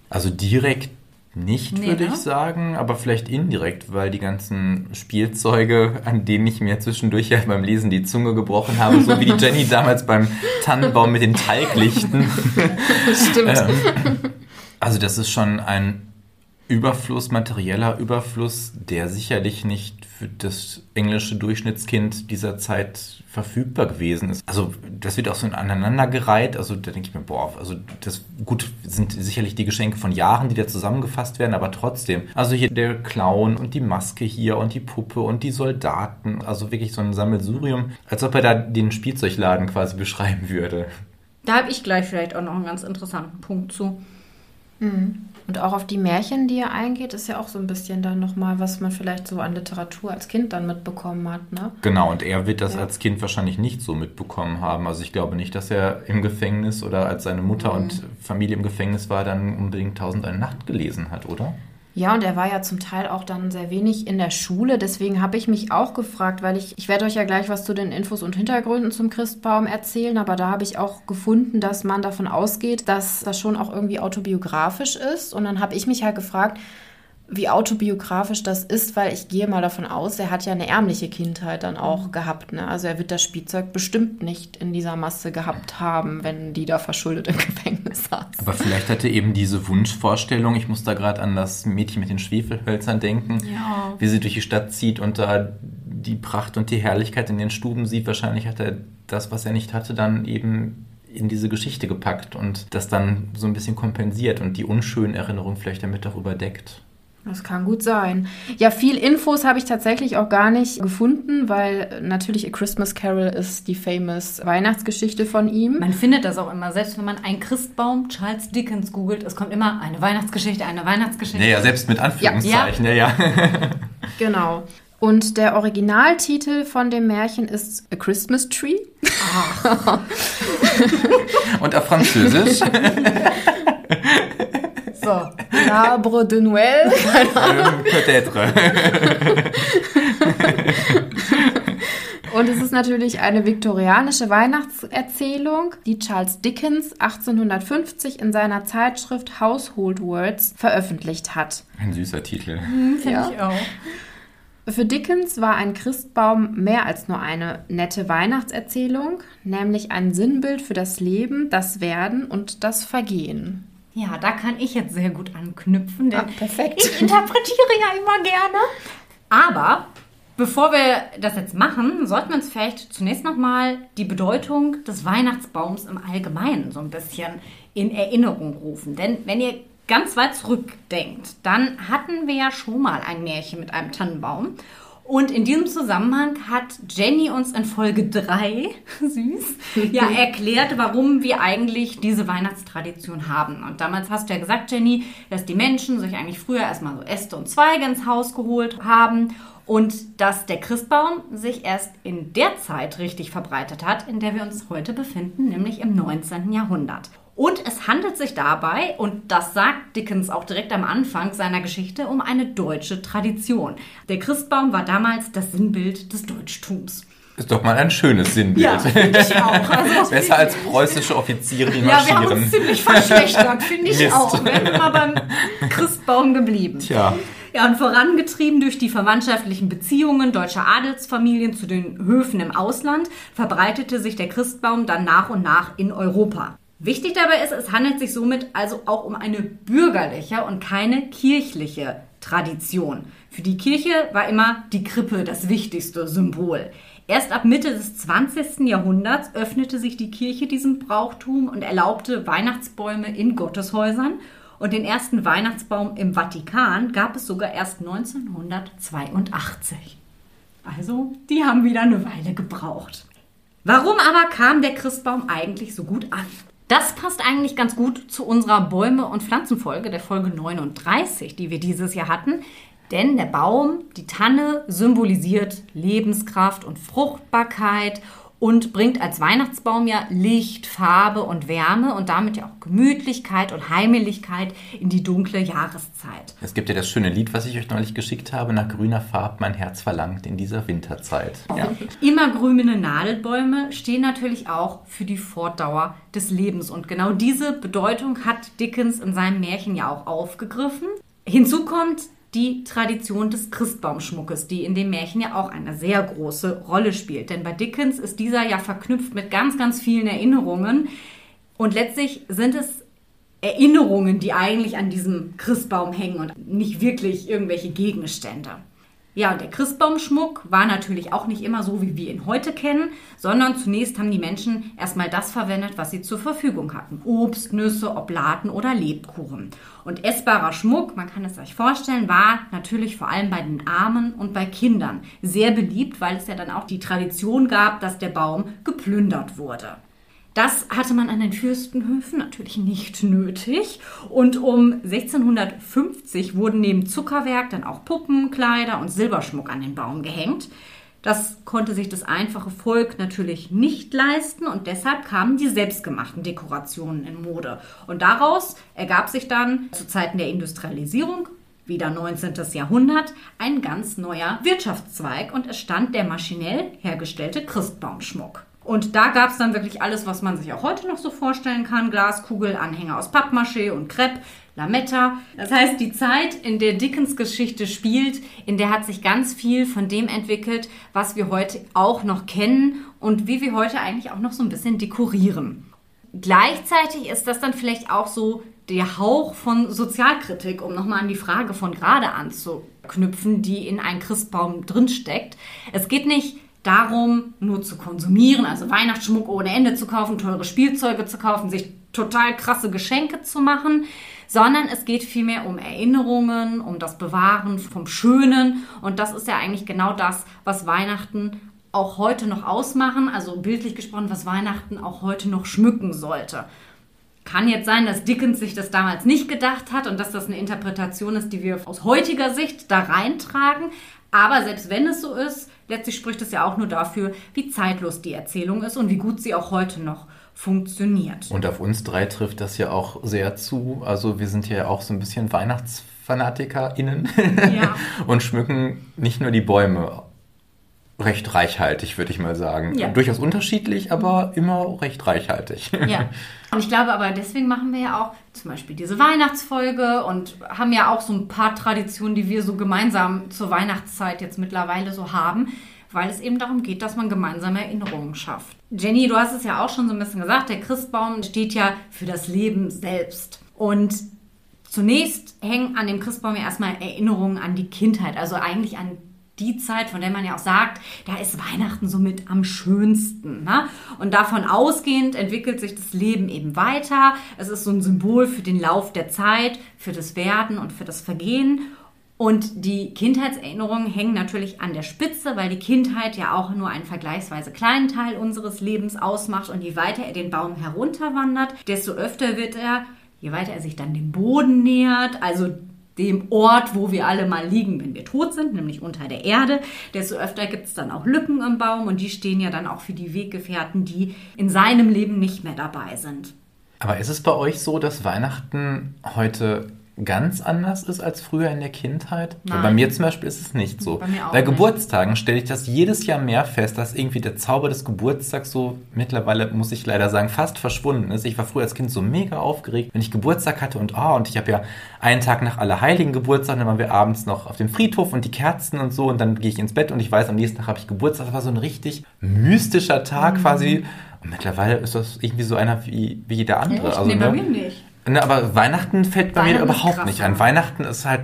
Also direkt nicht, nee, würde ne? ich sagen, aber vielleicht indirekt, weil die ganzen Spielzeuge, an denen ich mir zwischendurch ja beim Lesen die Zunge gebrochen habe, so wie die Jenny damals beim Tannenbaum mit den Teiglichten. Stimmt. ähm, also das ist schon ein Überfluss, materieller Überfluss, der sicherlich nicht für das englische Durchschnittskind dieser Zeit verfügbar gewesen ist. Also das wird auch so aneinandergereiht. Also da denke ich mir, boah, also das gut sind sicherlich die Geschenke von Jahren, die da zusammengefasst werden, aber trotzdem. Also hier der Clown und die Maske hier und die Puppe und die Soldaten. Also wirklich so ein Sammelsurium, als ob er da den Spielzeugladen quasi beschreiben würde. Da habe ich gleich vielleicht auch noch einen ganz interessanten Punkt zu. Mhm. Und auch auf die Märchen, die er eingeht, ist ja auch so ein bisschen dann nochmal, was man vielleicht so an Literatur als Kind dann mitbekommen hat. Ne? Genau, und er wird das ja. als Kind wahrscheinlich nicht so mitbekommen haben. Also ich glaube nicht, dass er im Gefängnis oder als seine Mutter mhm. und Familie im Gefängnis war, dann unbedingt Tausend eine Nacht gelesen hat, oder? Ja, und er war ja zum Teil auch dann sehr wenig in der Schule. Deswegen habe ich mich auch gefragt, weil ich, ich werde euch ja gleich was zu den Infos und Hintergründen zum Christbaum erzählen, aber da habe ich auch gefunden, dass man davon ausgeht, dass das schon auch irgendwie autobiografisch ist. Und dann habe ich mich halt gefragt, wie autobiografisch das ist, weil ich gehe mal davon aus, er hat ja eine ärmliche Kindheit dann auch mhm. gehabt. Ne? Also er wird das Spielzeug bestimmt nicht in dieser Masse gehabt haben, wenn die da verschuldet im Gefängnis saß. Aber vielleicht hatte eben diese Wunschvorstellung, ich muss da gerade an das Mädchen mit den Schwefelhölzern denken, ja. wie sie durch die Stadt zieht und da die Pracht und die Herrlichkeit in den Stuben sieht. Wahrscheinlich hat er das, was er nicht hatte, dann eben in diese Geschichte gepackt und das dann so ein bisschen kompensiert und die unschönen Erinnerungen vielleicht damit auch überdeckt. Das kann gut sein. Ja, viel Infos habe ich tatsächlich auch gar nicht gefunden, weil natürlich A Christmas Carol ist die famous Weihnachtsgeschichte von ihm. Man findet das auch immer, selbst wenn man ein Christbaum Charles Dickens googelt, es kommt immer eine Weihnachtsgeschichte, eine Weihnachtsgeschichte. Ja, ja selbst mit Anführungszeichen, ja, ja. ja. genau. Und der Originaltitel von dem Märchen ist A Christmas Tree. Ach. Und auf Französisch? So, L'arbre de Noël. Peut-être. Und es ist natürlich eine viktorianische Weihnachtserzählung, die Charles Dickens 1850 in seiner Zeitschrift Household Words veröffentlicht hat. Ein süßer Titel. Mhm, Finde ja. ich auch. Für Dickens war ein Christbaum mehr als nur eine nette Weihnachtserzählung, nämlich ein Sinnbild für das Leben, das Werden und das Vergehen. Ja, da kann ich jetzt sehr gut anknüpfen, denn ah, perfekt. ich interpretiere ja immer gerne. Aber bevor wir das jetzt machen, sollten wir uns vielleicht zunächst nochmal die Bedeutung des Weihnachtsbaums im Allgemeinen so ein bisschen in Erinnerung rufen. Denn wenn ihr ganz weit zurückdenkt, dann hatten wir ja schon mal ein Märchen mit einem Tannenbaum. Und in diesem Zusammenhang hat Jenny uns in Folge 3, süß, ja erklärt, warum wir eigentlich diese Weihnachtstradition haben. Und damals hast du ja gesagt, Jenny, dass die Menschen sich eigentlich früher erstmal so Äste und Zweige ins Haus geholt haben und dass der Christbaum sich erst in der Zeit richtig verbreitet hat, in der wir uns heute befinden, nämlich im 19. Jahrhundert. Und es handelt sich dabei, und das sagt Dickens auch direkt am Anfang seiner Geschichte, um eine deutsche Tradition. Der Christbaum war damals das Sinnbild des Deutschtums. Ist doch mal ein schönes Sinnbild. Ja, finde ich auch. Also, Besser als preußische Offiziere, die ja, marschieren. wir haben uns ziemlich verschlechtert, finde ich Mist. auch. Wir sind mal beim Christbaum geblieben. Tja, Ja, und vorangetrieben durch die verwandtschaftlichen Beziehungen deutscher Adelsfamilien zu den Höfen im Ausland, verbreitete sich der Christbaum dann nach und nach in Europa. Wichtig dabei ist, es handelt sich somit also auch um eine bürgerliche und keine kirchliche Tradition. Für die Kirche war immer die Krippe das wichtigste Symbol. Erst ab Mitte des 20. Jahrhunderts öffnete sich die Kirche diesem Brauchtum und erlaubte Weihnachtsbäume in Gotteshäusern und den ersten Weihnachtsbaum im Vatikan gab es sogar erst 1982. Also, die haben wieder eine Weile gebraucht. Warum aber kam der Christbaum eigentlich so gut an? Das passt eigentlich ganz gut zu unserer Bäume- und Pflanzenfolge, der Folge 39, die wir dieses Jahr hatten. Denn der Baum, die Tanne, symbolisiert Lebenskraft und Fruchtbarkeit und bringt als Weihnachtsbaum ja Licht, Farbe und Wärme und damit ja auch Gemütlichkeit und Heimeligkeit in die dunkle Jahreszeit. es gibt ja das schöne Lied, was ich euch neulich geschickt habe, nach grüner Farb mein Herz verlangt in dieser Winterzeit. Ja. Immergrüne Nadelbäume stehen natürlich auch für die Fortdauer des Lebens. Und genau diese Bedeutung hat Dickens in seinem Märchen ja auch aufgegriffen. Hinzu kommt die Tradition des Christbaumschmuckes, die in dem Märchen ja auch eine sehr große Rolle spielt. Denn bei Dickens ist dieser ja verknüpft mit ganz, ganz vielen Erinnerungen. Und letztlich sind es Erinnerungen, die eigentlich an diesem Christbaum hängen und nicht wirklich irgendwelche Gegenstände. Ja, und der Christbaumschmuck war natürlich auch nicht immer so, wie wir ihn heute kennen, sondern zunächst haben die Menschen erstmal das verwendet, was sie zur Verfügung hatten. Obst, Nüsse, Oblaten oder Lebkuchen. Und essbarer Schmuck, man kann es sich vorstellen, war natürlich vor allem bei den Armen und bei Kindern sehr beliebt, weil es ja dann auch die Tradition gab, dass der Baum geplündert wurde. Das hatte man an den Fürstenhöfen natürlich nicht nötig. Und um 1650 wurden neben Zuckerwerk dann auch Puppen, Kleider und Silberschmuck an den Baum gehängt. Das konnte sich das einfache Volk natürlich nicht leisten und deshalb kamen die selbstgemachten Dekorationen in Mode. Und daraus ergab sich dann zu Zeiten der Industrialisierung, wieder 19. Jahrhundert, ein ganz neuer Wirtschaftszweig und es stand der maschinell hergestellte Christbaumschmuck. Und da gab es dann wirklich alles, was man sich auch heute noch so vorstellen kann. Glaskugel, Anhänger aus Pappmaché und Crepe, Lametta. Das heißt, die Zeit, in der Dickens Geschichte spielt, in der hat sich ganz viel von dem entwickelt, was wir heute auch noch kennen und wie wir heute eigentlich auch noch so ein bisschen dekorieren. Gleichzeitig ist das dann vielleicht auch so der Hauch von Sozialkritik, um nochmal an die Frage von gerade anzuknüpfen, die in einem Christbaum drinsteckt. Es geht nicht darum, nur zu konsumieren, also Weihnachtsschmuck ohne Ende zu kaufen, teure Spielzeuge zu kaufen, sich total krasse Geschenke zu machen, sondern es geht vielmehr um Erinnerungen, um das Bewahren vom Schönen und das ist ja eigentlich genau das, was Weihnachten auch heute noch ausmachen, also bildlich gesprochen, was Weihnachten auch heute noch schmücken sollte. Kann jetzt sein, dass Dickens sich das damals nicht gedacht hat und dass das eine Interpretation ist, die wir aus heutiger Sicht da reintragen. Aber selbst wenn es so ist, letztlich spricht es ja auch nur dafür, wie zeitlos die Erzählung ist und wie gut sie auch heute noch funktioniert. Und auf uns drei trifft das ja auch sehr zu. Also wir sind ja auch so ein bisschen WeihnachtsfanatikerInnen Ja. und schmücken nicht nur die Bäume recht reichhaltig, würde ich mal sagen. Ja. Durchaus unterschiedlich, aber immer recht reichhaltig. Ja. Und ich glaube aber, deswegen machen wir ja auch zum Beispiel diese Weihnachtsfolge und haben ja auch so ein paar Traditionen, die wir so gemeinsam zur Weihnachtszeit jetzt mittlerweile so haben, weil es eben darum geht, dass man gemeinsame Erinnerungen schafft. Jenny, du hast es ja auch schon so ein bisschen gesagt, der Christbaum steht ja für das Leben selbst. Und zunächst hängen an dem Christbaum ja erstmal Erinnerungen an die Kindheit, also eigentlich an die Zeit, von der man ja auch sagt, da ist Weihnachten somit am schönsten. Ne? Und davon ausgehend entwickelt sich das Leben eben weiter. Es ist so ein Symbol für den Lauf der Zeit, für das Werden und für das Vergehen. Und die Kindheitserinnerungen hängen natürlich an der Spitze, weil die Kindheit ja auch nur einen vergleichsweise kleinen Teil unseres Lebens ausmacht. Und je weiter er den Baum herunterwandert, desto öfter wird er, je weiter er sich dann dem Boden nähert, also dem Ort, wo wir alle mal liegen, wenn wir tot sind, nämlich unter der Erde, desto öfter gibt es dann auch Lücken im Baum und die stehen ja dann auch für die Weggefährten, die in seinem Leben nicht mehr dabei sind. Aber ist es bei euch so, dass Weihnachten heute ganz anders ist als früher in der Kindheit? Bei mir zum Beispiel ist es nicht so. Bei Bei. Geburtstagen stelle ich das jedes Jahr mehr fest, dass irgendwie der Zauber des Geburtstags so mittlerweile, muss ich leider sagen, fast verschwunden ist. Ich war früher als Kind so mega aufgeregt, wenn ich Geburtstag hatte und ah, und ich habe ja einen Tag nach Allerheiligen Geburtstag, dann waren wir abends noch auf dem Friedhof und die Kerzen und so und dann gehe ich ins Bett und ich weiß, am nächsten Tag habe ich Geburtstag. Das war so ein richtig mystischer Tag Mhm. quasi. Und mittlerweile ist das irgendwie so einer wie, wie jeder andere. Also, nee, bei ne? mir nicht. Ne, aber Weihnachten fällt bei mir Weihnachten ist überhaupt krass, nicht an. Weihnachten ist halt,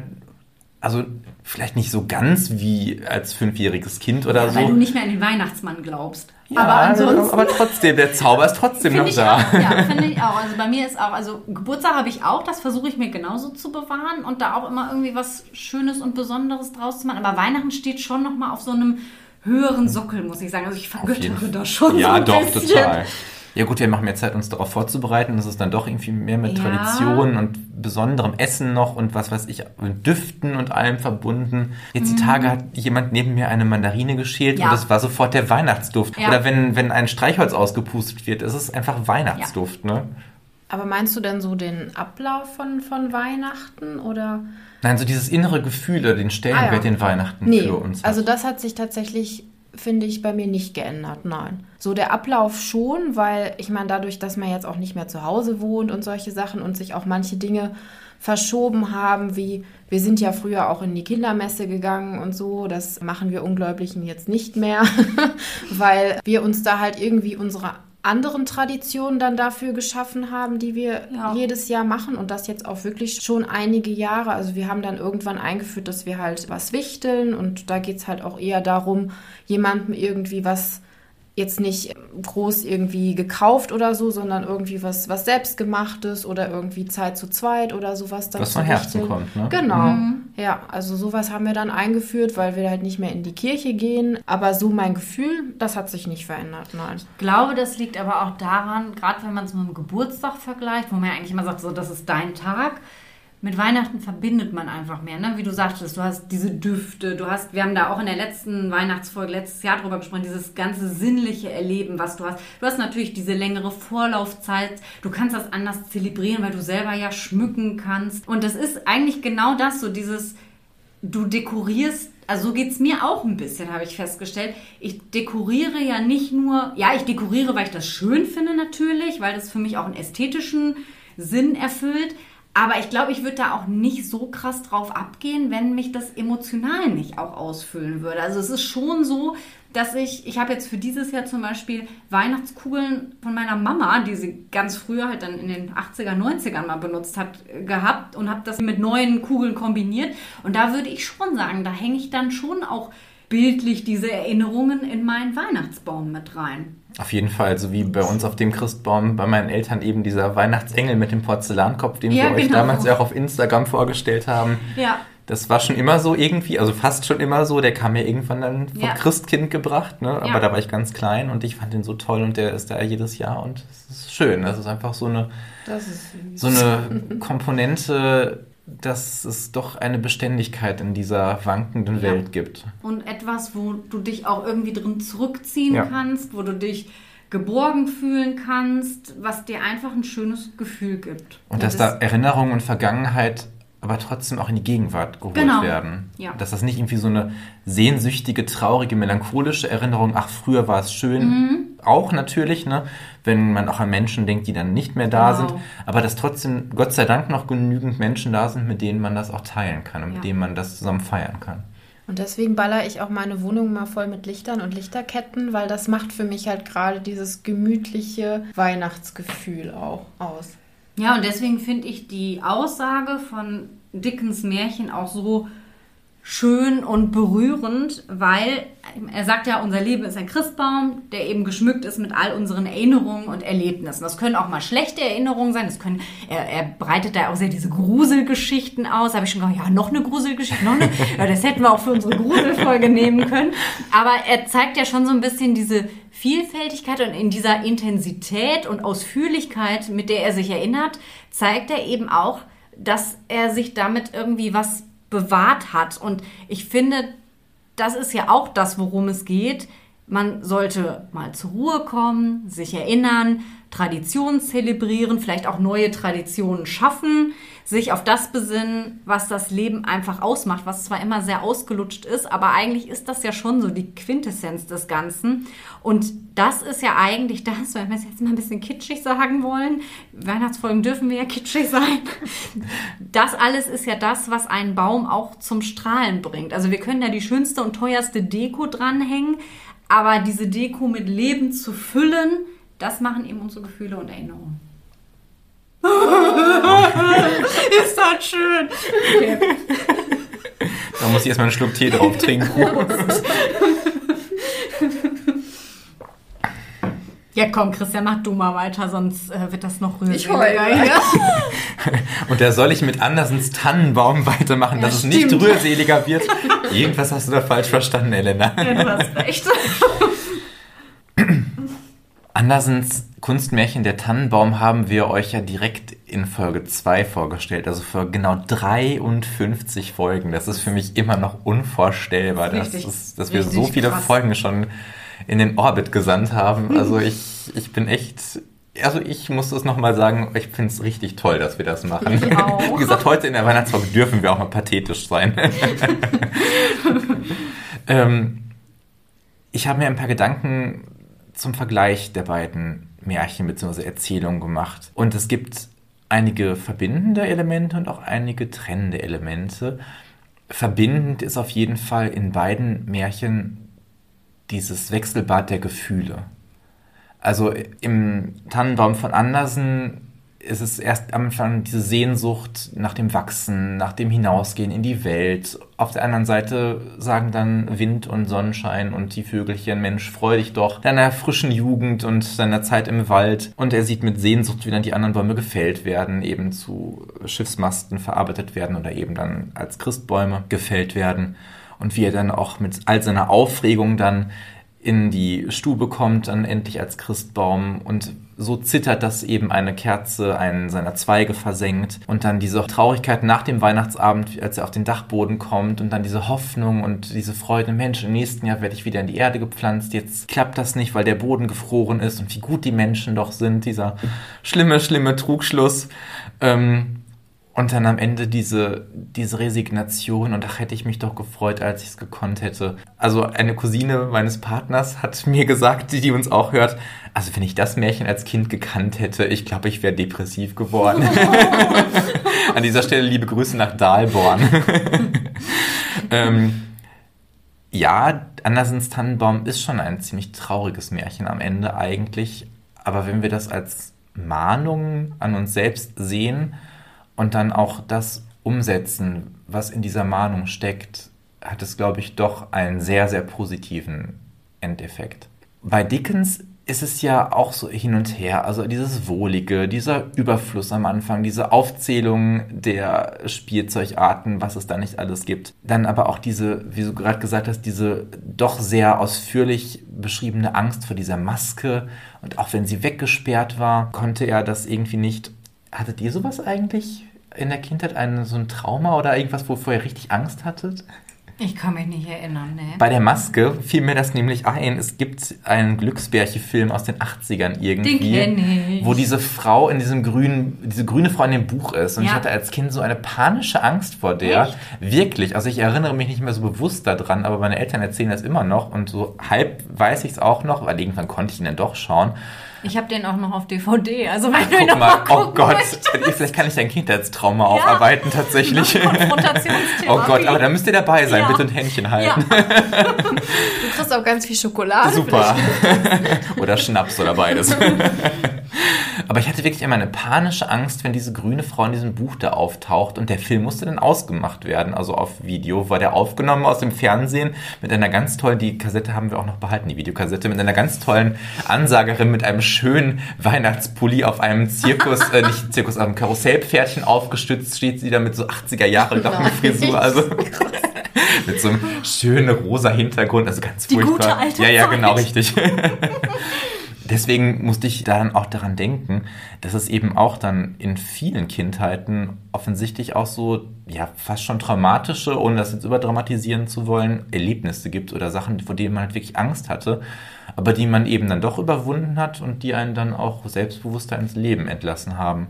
also vielleicht nicht so ganz wie als fünfjähriges Kind oder Ja, so. weil du nicht mehr an den Weihnachtsmann glaubst. ja, aber ansonsten aber trotzdem, der Zauber ist trotzdem noch da. auch, ja, finde ich auch. Also bei mir ist auch, also Geburtstag habe ich auch, das versuche ich mir genauso zu bewahren und da auch immer irgendwie was Schönes und Besonderes draus zu machen. Aber Weihnachten steht schon nochmal auf so einem höheren Sockel, muss ich sagen. Also ich vergöttere das schon Ja, so ein doch, bisschen. total. Ja gut, wir machen mehr Zeit, uns darauf vorzubereiten. Das ist dann doch irgendwie mehr mit Ja. Tradition und besonderem Essen noch und was weiß ich, mit Düften und allem verbunden. Jetzt die Tage hat jemand neben mir eine Mandarine geschält Mhm. Ja. und das war sofort der Weihnachtsduft. Ja. Oder wenn, wenn ein Streichholz ausgepustet wird, ist es einfach Weihnachtsduft, ne? Aber meinst du denn so den Ablauf von, von Weihnachten oder? Nein, so dieses innere Gefühl oder den Stellenwert, Ah, ja. den Weihnachten Nee, für uns hat. also das hat sich tatsächlich, finde ich, bei mir nicht geändert, nein. So der Ablauf schon, weil ich meine, dadurch, dass man jetzt auch nicht mehr zu Hause wohnt und solche Sachen und sich auch manche Dinge verschoben haben, wie wir sind ja früher auch in die Kindermesse gegangen und so, das machen wir Ungläubigen jetzt nicht mehr, weil wir uns da halt irgendwie unsere anderen Traditionen dann dafür geschaffen haben, die wir Ja. jedes Jahr machen und das jetzt auch wirklich schon einige Jahre. Also wir haben dann irgendwann eingeführt, dass wir halt was wichteln und da geht es halt auch eher darum, jemandem irgendwie was jetzt nicht groß irgendwie gekauft oder so, sondern irgendwie was, was selbstgemachtes oder irgendwie Zeit zu zweit oder sowas dann Was von Herzen kommt, ne? Genau. Ja, also sowas haben wir dann eingeführt, weil wir halt nicht mehr in die Kirche gehen. Aber so mein Gefühl, das hat sich nicht verändert, nein. Ich glaube, das liegt aber auch daran, gerade wenn man es mit dem Geburtstag vergleicht, wo man ja eigentlich immer sagt, so, das ist dein Tag. Mit Weihnachten verbindet man einfach mehr, ne? Wie du sagtest, du hast diese Düfte, du hast, wir haben da auch in der letzten Weihnachtsfolge letztes Jahr drüber gesprochen, dieses ganze sinnliche Erleben, was du hast. Du hast natürlich diese längere Vorlaufzeit, du kannst das anders zelebrieren, weil du selber ja schmücken kannst. Und das ist eigentlich genau das, so dieses, du dekorierst, also so geht es mir auch ein bisschen, habe ich festgestellt. Ich dekoriere ja nicht nur, ja, ich dekoriere, weil ich das schön finde natürlich, weil das für mich auch einen ästhetischen Sinn erfüllt. Aber ich glaube, ich würde da auch nicht so krass drauf abgehen, wenn mich das emotional nicht auch ausfüllen würde. Also es ist schon so, dass ich, ich habe jetzt für dieses Jahr zum Beispiel Weihnachtskugeln von meiner Mama, die sie ganz früher halt dann in den 80er, 90ern mal benutzt hat, äh, gehabt und habe das mit neuen Kugeln kombiniert. Und da würde ich schon sagen, da hänge ich dann schon auch bildlich diese Erinnerungen in meinen Weihnachtsbaum mit rein. Auf jeden Fall, so wie bei uns auf dem Christbaum bei meinen Eltern eben dieser Weihnachtsengel mit dem Porzellankopf, den Ja, wir euch genau. damals ja auch auf Instagram vorgestellt haben. Ja. Das war schon immer so irgendwie, also fast schon immer so. Der kam mir irgendwann dann vom Ja. Christkind gebracht, ne? aber Ja. da war ich ganz klein und ich fand den so toll und der ist da jedes Jahr und es ist schön. Das ist einfach so eine, so eine Komponente, dass es doch eine Beständigkeit in dieser wankenden Ja. Welt gibt. Und etwas, wo du dich auch irgendwie drin zurückziehen Ja. kannst, wo du dich geborgen fühlen kannst, was dir einfach ein schönes Gefühl gibt. Und dass da Erinnerung und Vergangenheit aber trotzdem auch in die Gegenwart geholt Genau. werden. Ja. Dass das nicht irgendwie so eine sehnsüchtige, traurige, melancholische Erinnerung, ach, früher war es schön, Mhm. auch natürlich, ne, wenn man auch an Menschen denkt, die dann nicht mehr da Genau. sind, aber dass trotzdem, Gott sei Dank, noch genügend Menschen da sind, mit denen man das auch teilen kann und Ja. mit denen man das zusammen feiern kann. Und deswegen baller ich auch meine Wohnung mal voll mit Lichtern und Lichterketten, weil das macht für mich halt gerade dieses gemütliche Weihnachtsgefühl auch aus. Ja, und deswegen finde ich die Aussage von Dickens Märchen auch so schön und berührend, weil er sagt ja, unser Leben ist ein Christbaum, der eben geschmückt ist mit all unseren Erinnerungen und Erlebnissen. Das können auch mal schlechte Erinnerungen sein. Das können, er, er breitet da auch sehr diese Gruselgeschichten aus. Da habe ich schon gedacht, ja, noch eine Gruselgeschichte, noch eine. Ja, das hätten wir auch für unsere Gruselfolge nehmen können. Aber er zeigt ja schon so ein bisschen diese Vielfältigkeit und in dieser Intensität und Ausführlichkeit, mit der er sich erinnert, zeigt er eben auch, dass er sich damit irgendwie was bewahrt hat. Und ich finde, das ist ja auch das, worum es geht. Man sollte mal zur Ruhe kommen, sich erinnern, Traditionen zelebrieren, vielleicht auch neue Traditionen schaffen, sich auf das besinnen, was das Leben einfach ausmacht, was zwar immer sehr ausgelutscht ist, aber eigentlich ist das ja schon so die Quintessenz des Ganzen. Und das ist ja eigentlich das, wenn wir es jetzt mal ein bisschen kitschig sagen wollen, Weihnachtsfolgen dürfen wir ja kitschig sein. Das alles ist ja das, was einen Baum auch zum Strahlen bringt. Also wir können da die schönste und teuerste Deko dranhängen, aber diese Deko mit Leben zu füllen, das machen eben unsere Gefühle und Erinnerungen. ist das schön. Okay. Da muss ich erstmal einen Schluck Tee drauf trinken. Ja, komm, Christian, mach du mal weiter, sonst äh, wird das noch rühriger. Ich heule. Und da soll ich mit Andersens Tannenbaum weitermachen, ja, dass stimmt. es nicht rührseliger wird. Irgendwas hast du da falsch verstanden, Elena. Ja, du hast recht. Andersens Kunstmärchen Der Tannenbaum haben wir euch ja direkt in Folge 2 vorgestellt, also für genau 53 Folgen. Das ist für mich immer noch unvorstellbar, das richtig, dass, ist, dass wir so viele krass. Folgen schon in den Orbit gesandt haben. Also ich, ich bin echt also ich muss das nochmal sagen, ich finde es richtig toll, dass wir das machen. Wie gesagt, heute in der Weihnachtsfolge dürfen wir auch mal pathetisch sein. ähm, ich habe mir ein paar Gedanken zum Vergleich der beiden Märchen bzw. Erzählungen gemacht. Und es gibt einige verbindende Elemente und auch einige trennende Elemente. Verbindend ist auf jeden Fall in beiden Märchen dieses Wechselbad der Gefühle. Also im Tannenbaum von Andersen ist es erst am Anfang diese Sehnsucht nach dem Wachsen, nach dem Hinausgehen in die Welt. Auf der anderen Seite sagen dann Wind und Sonnenschein und die Vögelchen, Mensch, freu dich doch deiner frischen Jugend und seiner Zeit im Wald. Und er sieht mit Sehnsucht, wie dann die anderen Bäume gefällt werden, eben zu Schiffsmasten verarbeitet werden oder eben dann als Christbäume gefällt werden. Und wie er dann auch mit all seiner Aufregung dann in die Stube kommt, dann endlich als Christbaum und so zittert, dass eben eine Kerze einen seiner Zweige versenkt und dann diese Traurigkeit nach dem Weihnachtsabend, als er auf den Dachboden kommt und dann diese Hoffnung und diese Freude, Mensch, im nächsten Jahr werde ich wieder in die Erde gepflanzt, jetzt klappt das nicht, weil der Boden gefroren ist und wie gut die Menschen doch sind, dieser schlimme, schlimme Trugschluss. Ähm, und dann am Ende diese, diese Resignation und ach, hätte ich mich doch gefreut, als ich es gekonnt hätte. Also eine Cousine meines Partners hat mir gesagt, die, die uns auch hört, also wenn ich das Märchen als Kind gekannt hätte, ich glaube, ich wäre depressiv geworden. An dieser Stelle liebe Grüße nach Dahlborn. ähm, ja, Andersens Tannenbaum ist schon ein ziemlich trauriges Märchen am Ende eigentlich. Aber wenn wir das als Mahnung an uns selbst sehen, und dann auch das umsetzen, was in dieser Mahnung steckt, hat es, glaube ich, doch einen sehr, sehr positiven Endeffekt. Bei Dickens ist es ja auch so hin und her, also dieses Wohlige, dieser Überfluss am Anfang, diese Aufzählung der Spielzeugarten, was es da nicht alles gibt. Dann aber auch diese, wie du gerade gesagt hast, diese doch sehr ausführlich beschriebene Angst vor dieser Maske. Und auch wenn sie weggesperrt war, konnte er das irgendwie nicht. Hattet ihr sowas eigentlich? In der Kindheit ein, so ein Trauma oder irgendwas, wovor ihr richtig Angst hattet? Ich kann mich nicht erinnern, ne. Bei der Maske fiel mir das nämlich ein. Es gibt einen Glücksbärche-Film aus den 80ern irgendwie. Den kenne ich. Wo diese Frau in diesem grünen, diese grüne Frau in dem Buch ist. Und ja. ich hatte als Kind so eine panische Angst vor der. Echt? Wirklich. Also ich erinnere mich nicht mehr so bewusst daran, aber meine Eltern erzählen das immer noch. Und so halb weiß ich es auch noch, weil irgendwann konnte ich ihn dann doch schauen. Ich habe den auch noch auf DVD. Also wenn Ach, guck mal, mal oh Gott, vielleicht kann ich dein Kindheitstrauma ja. aufarbeiten tatsächlich. oh Gott, aber da müsst ihr dabei sein, ja. bitte ein Händchen halten. Ja. Du kriegst auch ganz viel Schokolade. Super. oder Schnaps oder beides. Aber ich hatte wirklich immer eine panische Angst, wenn diese grüne Frau in diesem Buch da auftaucht und der Film musste dann ausgemacht werden. Also auf Video war der aufgenommen aus dem Fernsehen mit einer ganz tollen, die Kassette haben wir auch noch behalten, die Videokassette, mit einer ganz tollen Ansagerin mit einem schönen Weihnachtspulli auf einem Zirkus, äh, nicht Zirkus, auf einem Karussellpferdchen aufgestützt, steht sie da mit so 80er Jahre Frisur. Also mit so einem schönen rosa Hintergrund, also ganz Die furchtbar. gute alte ja, ja, genau, richtig. Deswegen musste ich dann auch daran denken, dass es eben auch dann in vielen Kindheiten offensichtlich auch so, ja, fast schon traumatische, ohne das jetzt überdramatisieren zu wollen, Erlebnisse gibt oder Sachen, vor denen man halt wirklich Angst hatte, aber die man eben dann doch überwunden hat und die einen dann auch selbstbewusster ins Leben entlassen haben.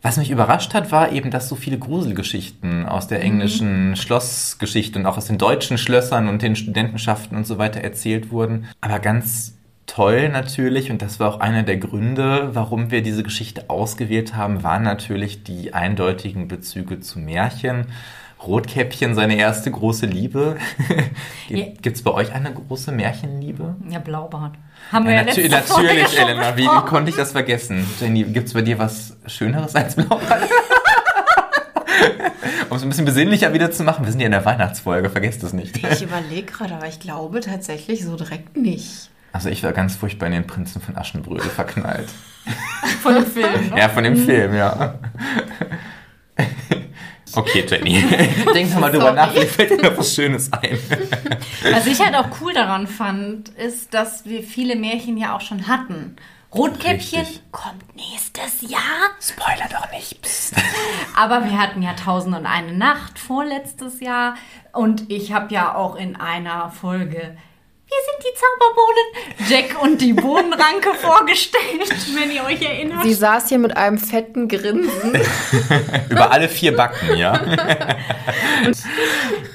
Was mich überrascht hat, war eben, dass so viele Gruselgeschichten aus der englischen Schlossgeschichte und auch aus den deutschen Schlössern und den Studentenschaften und so weiter erzählt wurden. Aber ganz toll natürlich, und das war auch einer der Gründe, warum wir diese Geschichte ausgewählt haben, waren natürlich die eindeutigen Bezüge zu Märchen. Rotkäppchen, seine erste große Liebe. Gibt es bei euch eine große Märchenliebe? Ja, Blaubart. Haben wir Ja, ja, natür natürlich, Elena. Wie besprochen. konnte ich das vergessen? Jenny, gibt es bei dir was Schöneres als Blaubart? um es ein bisschen besinnlicher wieder zu machen, wir sind ja in der Weihnachtsfolge, vergesst es nicht. Ich überlege gerade, aber ich glaube tatsächlich so direkt nicht. Also ich war ganz furchtbar in den Prinzen von Aschenbrödel verknallt. Von dem Film. Ne? Ja, von dem Film, ja. Okay, Jenny. Denk doch mal drüber nach, vielleicht fällt dir noch was Schönes ein. Was ich halt auch cool daran fand, ist, dass wir viele Märchen ja auch schon hatten. Rotkäppchen Richtig. kommt nächstes Jahr. Spoiler doch nicht. Psst. Aber wir hatten ja Tausend und eine Nacht vorletztes Jahr. Und ich habe ja auch in einer Folge Wir sind die Zauberbohnen, Jack und die Bohnenranke vorgestellt, wenn ihr euch erinnert. Sie saß hier mit einem fetten Grinsen. Über alle vier Backen, ja.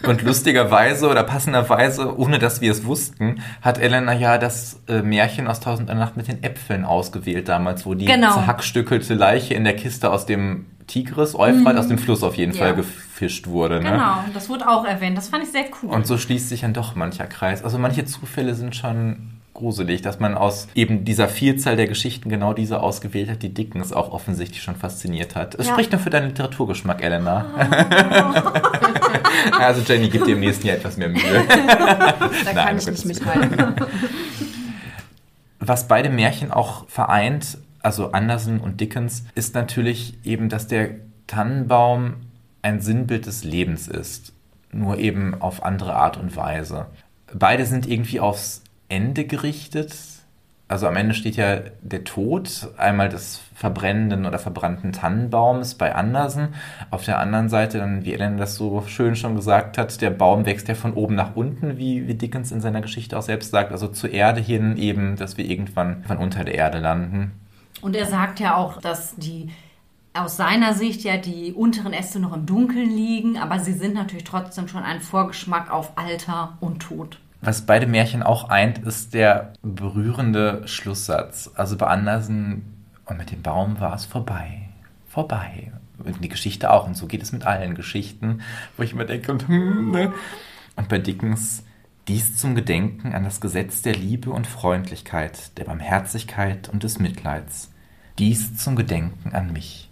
Und lustigerweise oder passenderweise, ohne dass wir es wussten, hat Elena ja das äh, Märchen aus Tausend Nacht mit den Äpfeln ausgewählt damals, wo die Genau. zerhackstückelte Leiche in der Kiste aus dem Tigris, Euphrat, aus dem Fluss auf jeden Mhm. Ja. Fall gefischt wurde. Ne? Genau, das wurde auch erwähnt. Das fand ich sehr cool. Und so schließt sich dann doch mancher Kreis. Also manche Zufälle sind schon gruselig, dass man aus eben dieser Vielzahl der Geschichten genau diese ausgewählt hat, die Dickens auch offensichtlich schon fasziniert hat. Es Ja. spricht nur für deinen Literaturgeschmack, Elena. also Jenny, gib dir im nächsten Jahr etwas mehr Mühe. Da Nein, kann ich nicht mithalten. Was beide Märchen auch vereint, also Andersen und Dickens, ist natürlich eben, dass der Tannenbaum ein Sinnbild des Lebens ist. Nur eben auf andere Art und Weise. Beide sind irgendwie aufs Ende gerichtet. Also am Ende steht ja der Tod, einmal des verbrennenden oder verbrannten Tannenbaums bei Andersen. Auf der anderen Seite dann, wie Ellen das so schön schon gesagt hat, der Baum wächst ja von oben nach unten, wie, wie Dickens in seiner Geschichte auch selbst sagt. Also zur Erde hin eben, dass wir irgendwann von unter der Erde landen. Und er sagt ja auch, dass die aus seiner Sicht ja die unteren Äste noch im Dunkeln liegen, aber sie sind natürlich trotzdem schon ein Vorgeschmack auf Alter und Tod. Was beide Märchen auch eint, ist der berührende Schlusssatz. Also bei Andersen und mit dem Baum war es vorbei. Vorbei. Und die Geschichte auch. Und so geht es mit allen Geschichten, wo ich immer denke, und, hm, ne? und bei Dickens, dies zum Gedenken an das Gesetz der Liebe und Freundlichkeit, der Barmherzigkeit und des Mitleids. Dies zum Gedenken an mich.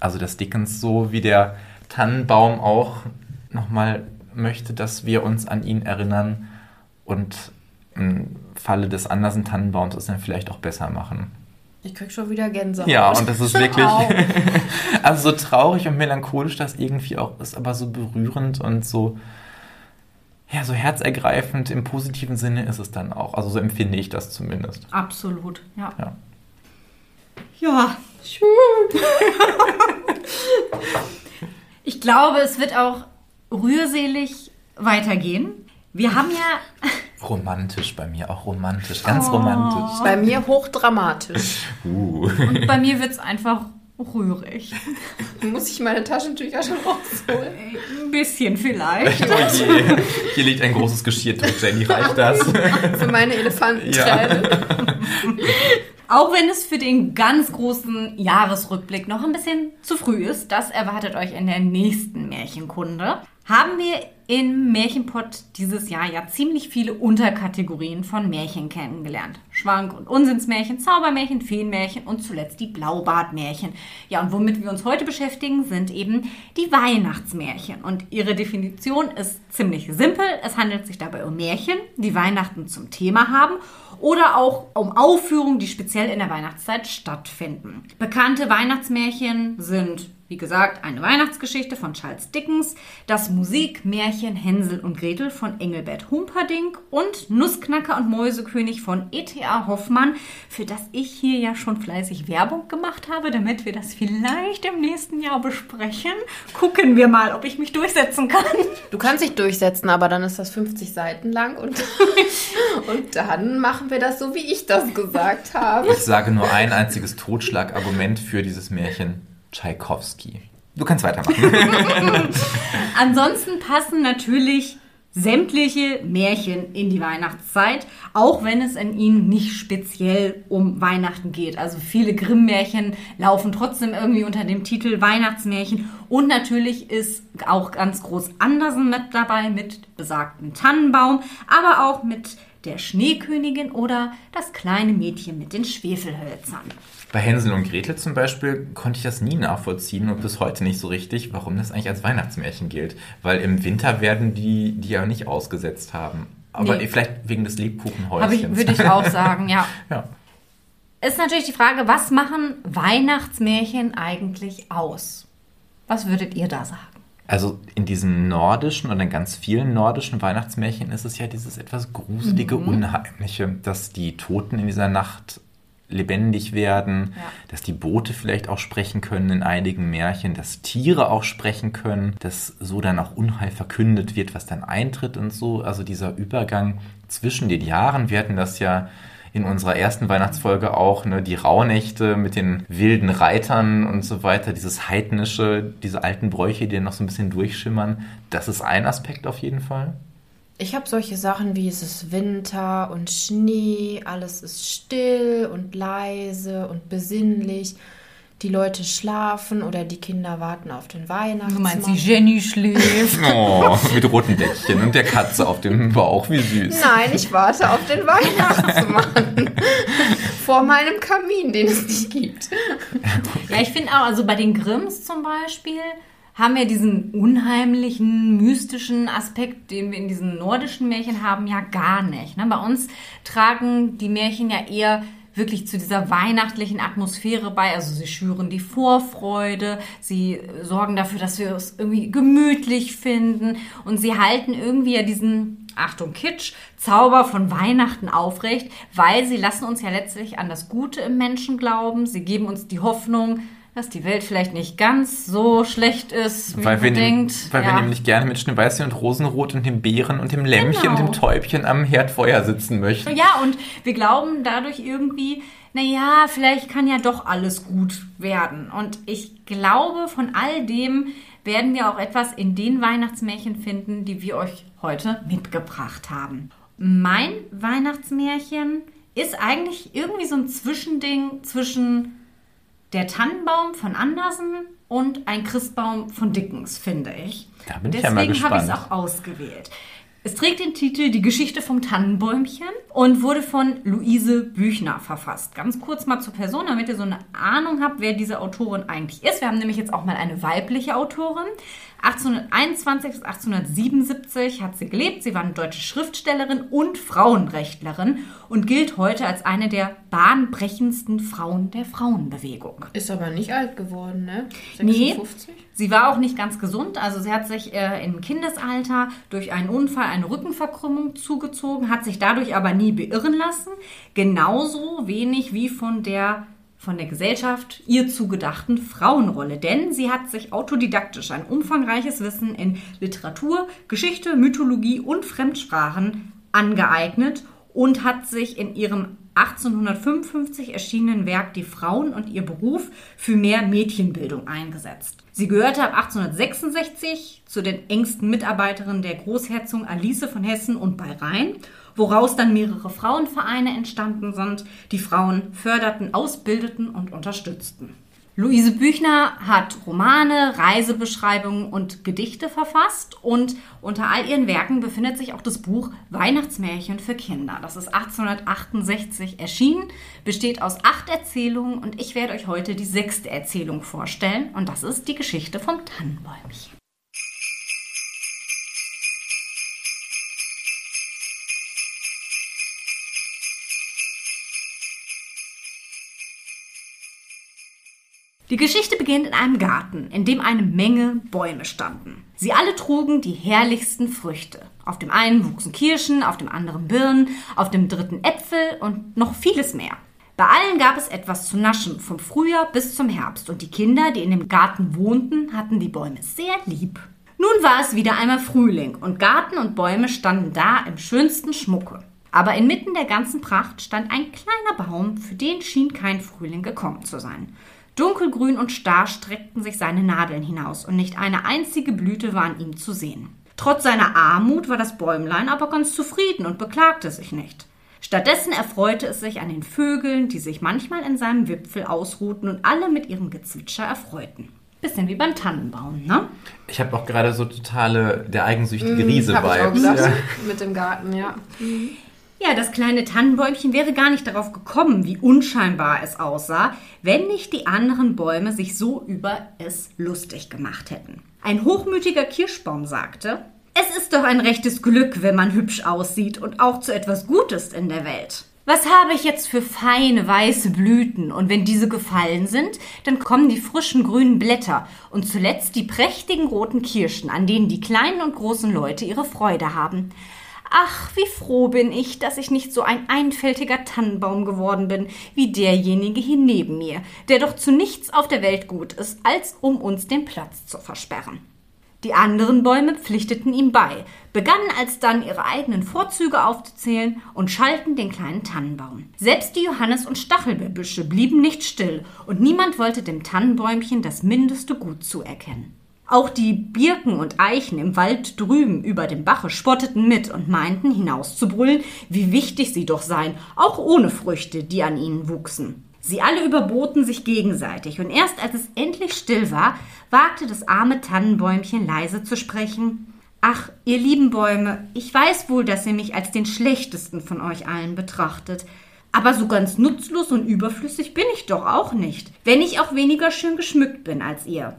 Also dass Dickens so wie der Tannenbaum auch nochmal möchte, dass wir uns an ihn erinnern und im Falle des Andersen Tannenbaums es dann vielleicht auch besser machen. Ich krieg schon wieder Gänsehaut. Ja, und das ist wirklich, also so traurig und melancholisch das irgendwie auch ist, aber so berührend und so, ja, so herzergreifend im positiven Sinne ist es dann auch. Also so empfinde ich das zumindest. Absolut, ja. Ja. Ja, schön. ich glaube, es wird auch rührselig weitergehen. Wir haben ja Romantisch bei mir, auch romantisch, ganz romantisch. Bei mir hochdramatisch. Uh. und bei mir wird es einfach rührig. Muss ich meine Taschentücher schon rausholen? Ein bisschen vielleicht. Oh je. Hier liegt ein großes Geschirrtuch, Jenny, reicht das? Für meine Elefantenträne. Auch wenn es für den ganz großen Jahresrückblick noch ein bisschen zu früh ist, das erwartet euch in der nächsten Märchenkunde, haben wir im Märchenpott dieses Jahr ja ziemlich viele Unterkategorien von Märchen kennengelernt. Schwank und Unsinnsmärchen, Zaubermärchen, Feenmärchen und zuletzt die Blaubartmärchen. Ja, und womit wir uns heute beschäftigen, sind eben die Weihnachtsmärchen. Und ihre Definition ist ziemlich simpel. Es handelt sich dabei um Märchen, die Weihnachten zum Thema haben oder auch um Aufführungen, die speziell in der Weihnachtszeit stattfinden. Bekannte Weihnachtsmärchen sind wie gesagt, eine Weihnachtsgeschichte von Charles Dickens, das Musikmärchen Hänsel und Gretel von Engelbert Humperdinck und Nussknacker und Mäusekönig von E.T.A. Hoffmann, für das ich hier ja schon fleißig Werbung gemacht habe, damit wir das vielleicht im nächsten Jahr besprechen. Gucken wir mal, ob ich mich durchsetzen kann. Du kannst dich durchsetzen, aber dann ist das 50 Seiten lang und, und dann machen wir das so, wie ich das gesagt habe. Ich sage nur ein einziges Totschlagargument für dieses Märchen. Tschaikowski. Du kannst weitermachen. Ansonsten passen natürlich sämtliche Märchen in die Weihnachtszeit, auch wenn es in ihnen nicht speziell um Weihnachten geht. Also viele Grimm-Märchen laufen trotzdem irgendwie unter dem Titel Weihnachtsmärchen. Und natürlich ist auch ganz groß Andersen mit dabei, mit besagten Tannenbaum, aber auch mit der Schneekönigin oder das kleine Mädchen mit den Schwefelhölzern. Bei Hänsel und Gretel zum Beispiel konnte ich das nie nachvollziehen und bis heute nicht so richtig, warum das eigentlich als Weihnachtsmärchen gilt. Weil im Winter werden die, die ja nicht ausgesetzt haben. Aber nee. vielleicht wegen des Lebkuchenhäuschens. Würde ich auch sagen, ja. ja. Ist natürlich die Frage, was machen Weihnachtsmärchen eigentlich aus? Was würdet ihr da sagen? Also in diesen nordischen und in ganz vielen nordischen Weihnachtsmärchen ist es ja dieses etwas gruselige, mhm. unheimliche, dass die Toten in dieser Nacht lebendig werden, ja. dass die Boote vielleicht auch sprechen können in einigen Märchen, dass Tiere auch sprechen können, dass so dann auch Unheil verkündet wird, was dann eintritt und so. Also dieser Übergang zwischen den Jahren, wir hatten das ja in unserer ersten Weihnachtsfolge auch, ne, die Rauhnächte mit den wilden Reitern und so weiter, dieses heidnische, diese alten Bräuche, die noch so ein bisschen durchschimmern, das ist ein Aspekt auf jeden Fall. Ich habe solche Sachen wie es ist Winter und Schnee, alles ist still und leise und besinnlich. Die Leute schlafen oder die Kinder warten auf den Weihnachtsmann. Du meinst, die Jenny schläft? oh, mit roten Deckchen und der Katze auf dem Bauch, wie süß. Nein, ich warte auf den Weihnachtsmann. Vor meinem Kamin, den es nicht gibt. Ja, ich finde auch, also bei den Grimms zum Beispiel, haben wir diesen unheimlichen, mystischen Aspekt, den wir in diesen nordischen Märchen haben, ja gar nicht. Ne? Bei uns tragen die Märchen ja eher wirklich zu dieser weihnachtlichen Atmosphäre bei. Also sie schüren die Vorfreude, sie sorgen dafür, dass wir es irgendwie gemütlich finden und sie halten irgendwie ja diesen, Achtung Kitsch, Zauber von Weihnachten aufrecht, weil sie lassen uns ja letztlich an das Gute im Menschen glauben. Sie geben uns die Hoffnung, dass die Welt vielleicht nicht ganz so schlecht ist, wie weil man wir denkt. Weil ja. wir nämlich gerne mit Schneeweißchen und Rosenrot und dem Bären und dem Lämmchen genau. und dem Täubchen am Herdfeuer sitzen möchten. Ja, und wir glauben dadurch irgendwie, naja, vielleicht kann ja doch alles gut werden. Und ich glaube, von all dem werden wir auch etwas in den Weihnachtsmärchen finden, die wir euch heute mitgebracht haben. Mein Weihnachtsmärchen ist eigentlich irgendwie so ein Zwischending zwischen der Tannenbaum von Andersen und ein Christbaum von Dickens, finde ich. Da bin ich Deswegen ja habe ich es auch ausgewählt. Es trägt den Titel Die Geschichte vom Tannenbäumchen und wurde von Luise Büchner verfasst. Ganz kurz mal zur Person, damit ihr so eine Ahnung habt, wer diese Autorin eigentlich ist. Wir haben nämlich jetzt auch mal eine weibliche Autorin. 1821 bis 1877 hat sie gelebt. Sie war eine deutsche Schriftstellerin und Frauenrechtlerin und gilt heute als eine der bahnbrechendsten Frauen der Frauenbewegung. Ist aber nicht alt geworden, ne? 56? Nee, sie war auch nicht ganz gesund. Also sie hat sich äh, im Kindesalter durch einen Unfall eine Rückenverkrümmung zugezogen, hat sich dadurch aber nie beirren lassen. Genauso wenig wie von der von der Gesellschaft ihr zugedachten Frauenrolle, denn sie hat sich autodidaktisch ein umfangreiches Wissen in Literatur, Geschichte, Mythologie und Fremdsprachen angeeignet und hat sich in ihrem 1855 erschienenen Werk Die Frauen und ihr Beruf für mehr Mädchenbildung eingesetzt. Sie gehörte ab 1866 zu den engsten Mitarbeiterinnen der Großherzogin Alice von Hessen und bei Rhein woraus dann mehrere Frauenvereine entstanden sind, die Frauen förderten, ausbildeten und unterstützten. Luise Büchner hat Romane, Reisebeschreibungen und Gedichte verfasst und unter all ihren Werken befindet sich auch das Buch Weihnachtsmärchen für Kinder. Das ist 1868 erschienen, besteht aus acht Erzählungen und ich werde euch heute die sechste Erzählung vorstellen und das ist die Geschichte vom Tannenbäumchen. Die Geschichte beginnt in einem Garten, in dem eine Menge Bäume standen. Sie alle trugen die herrlichsten Früchte. Auf dem einen wuchsen Kirschen, auf dem anderen Birnen, auf dem dritten Äpfel und noch vieles mehr. Bei allen gab es etwas zu naschen, vom Frühjahr bis zum Herbst, und die Kinder, die in dem Garten wohnten, hatten die Bäume sehr lieb. Nun war es wieder einmal Frühling, und Garten und Bäume standen da im schönsten Schmucke. Aber inmitten der ganzen Pracht stand ein kleiner Baum, für den schien kein Frühling gekommen zu sein. Dunkelgrün und starr streckten sich seine Nadeln hinaus, und nicht eine einzige Blüte war an ihm zu sehen. Trotz seiner Armut war das Bäumlein aber ganz zufrieden und beklagte sich nicht. Stattdessen erfreute es sich an den Vögeln, die sich manchmal in seinem Wipfel ausruhten und alle mit ihrem Gezwitscher erfreuten. Bisschen wie beim Tannenbaum, ne? Ich habe auch gerade so totale der eigensüchtige Mm, Riese hab ich auch Vibes. gedacht, Ja. Mit dem Garten, ja. Ja, das kleine Tannenbäumchen wäre gar nicht darauf gekommen, wie unscheinbar es aussah, wenn nicht die anderen Bäume sich so über es lustig gemacht hätten. Ein hochmütiger Kirschbaum sagte, es ist doch ein rechtes Glück, wenn man hübsch aussieht und auch zu etwas Gutes in der Welt. Was habe ich jetzt für feine weiße Blüten und wenn diese gefallen sind, dann kommen die frischen grünen Blätter und zuletzt die prächtigen roten Kirschen, an denen die kleinen und großen Leute ihre Freude haben. Ach, wie froh bin ich, dass ich nicht so ein einfältiger Tannenbaum geworden bin, wie derjenige hier neben mir, der doch zu nichts auf der Welt gut ist, als um uns den Platz zu versperren. Die anderen Bäume pflichteten ihm bei, begannen alsdann ihre eigenen Vorzüge aufzuzählen und schalten den kleinen Tannenbaum. Selbst die Johannes- und Stachelbeerbüsche blieben nicht still und niemand wollte dem Tannenbäumchen das mindeste Gut zuerkennen. Auch die Birken und Eichen im Wald drüben über dem Bache spotteten mit und meinten hinauszubrüllen, wie wichtig sie doch seien, auch ohne Früchte, die an ihnen wuchsen. Sie alle überboten sich gegenseitig, und erst als es endlich still war, wagte das arme Tannenbäumchen leise zu sprechen. Ach, ihr lieben Bäume, ich weiß wohl, dass ihr mich als den schlechtesten von euch allen betrachtet. Aber so ganz nutzlos und überflüssig bin ich doch auch nicht, wenn ich auch weniger schön geschmückt bin als ihr.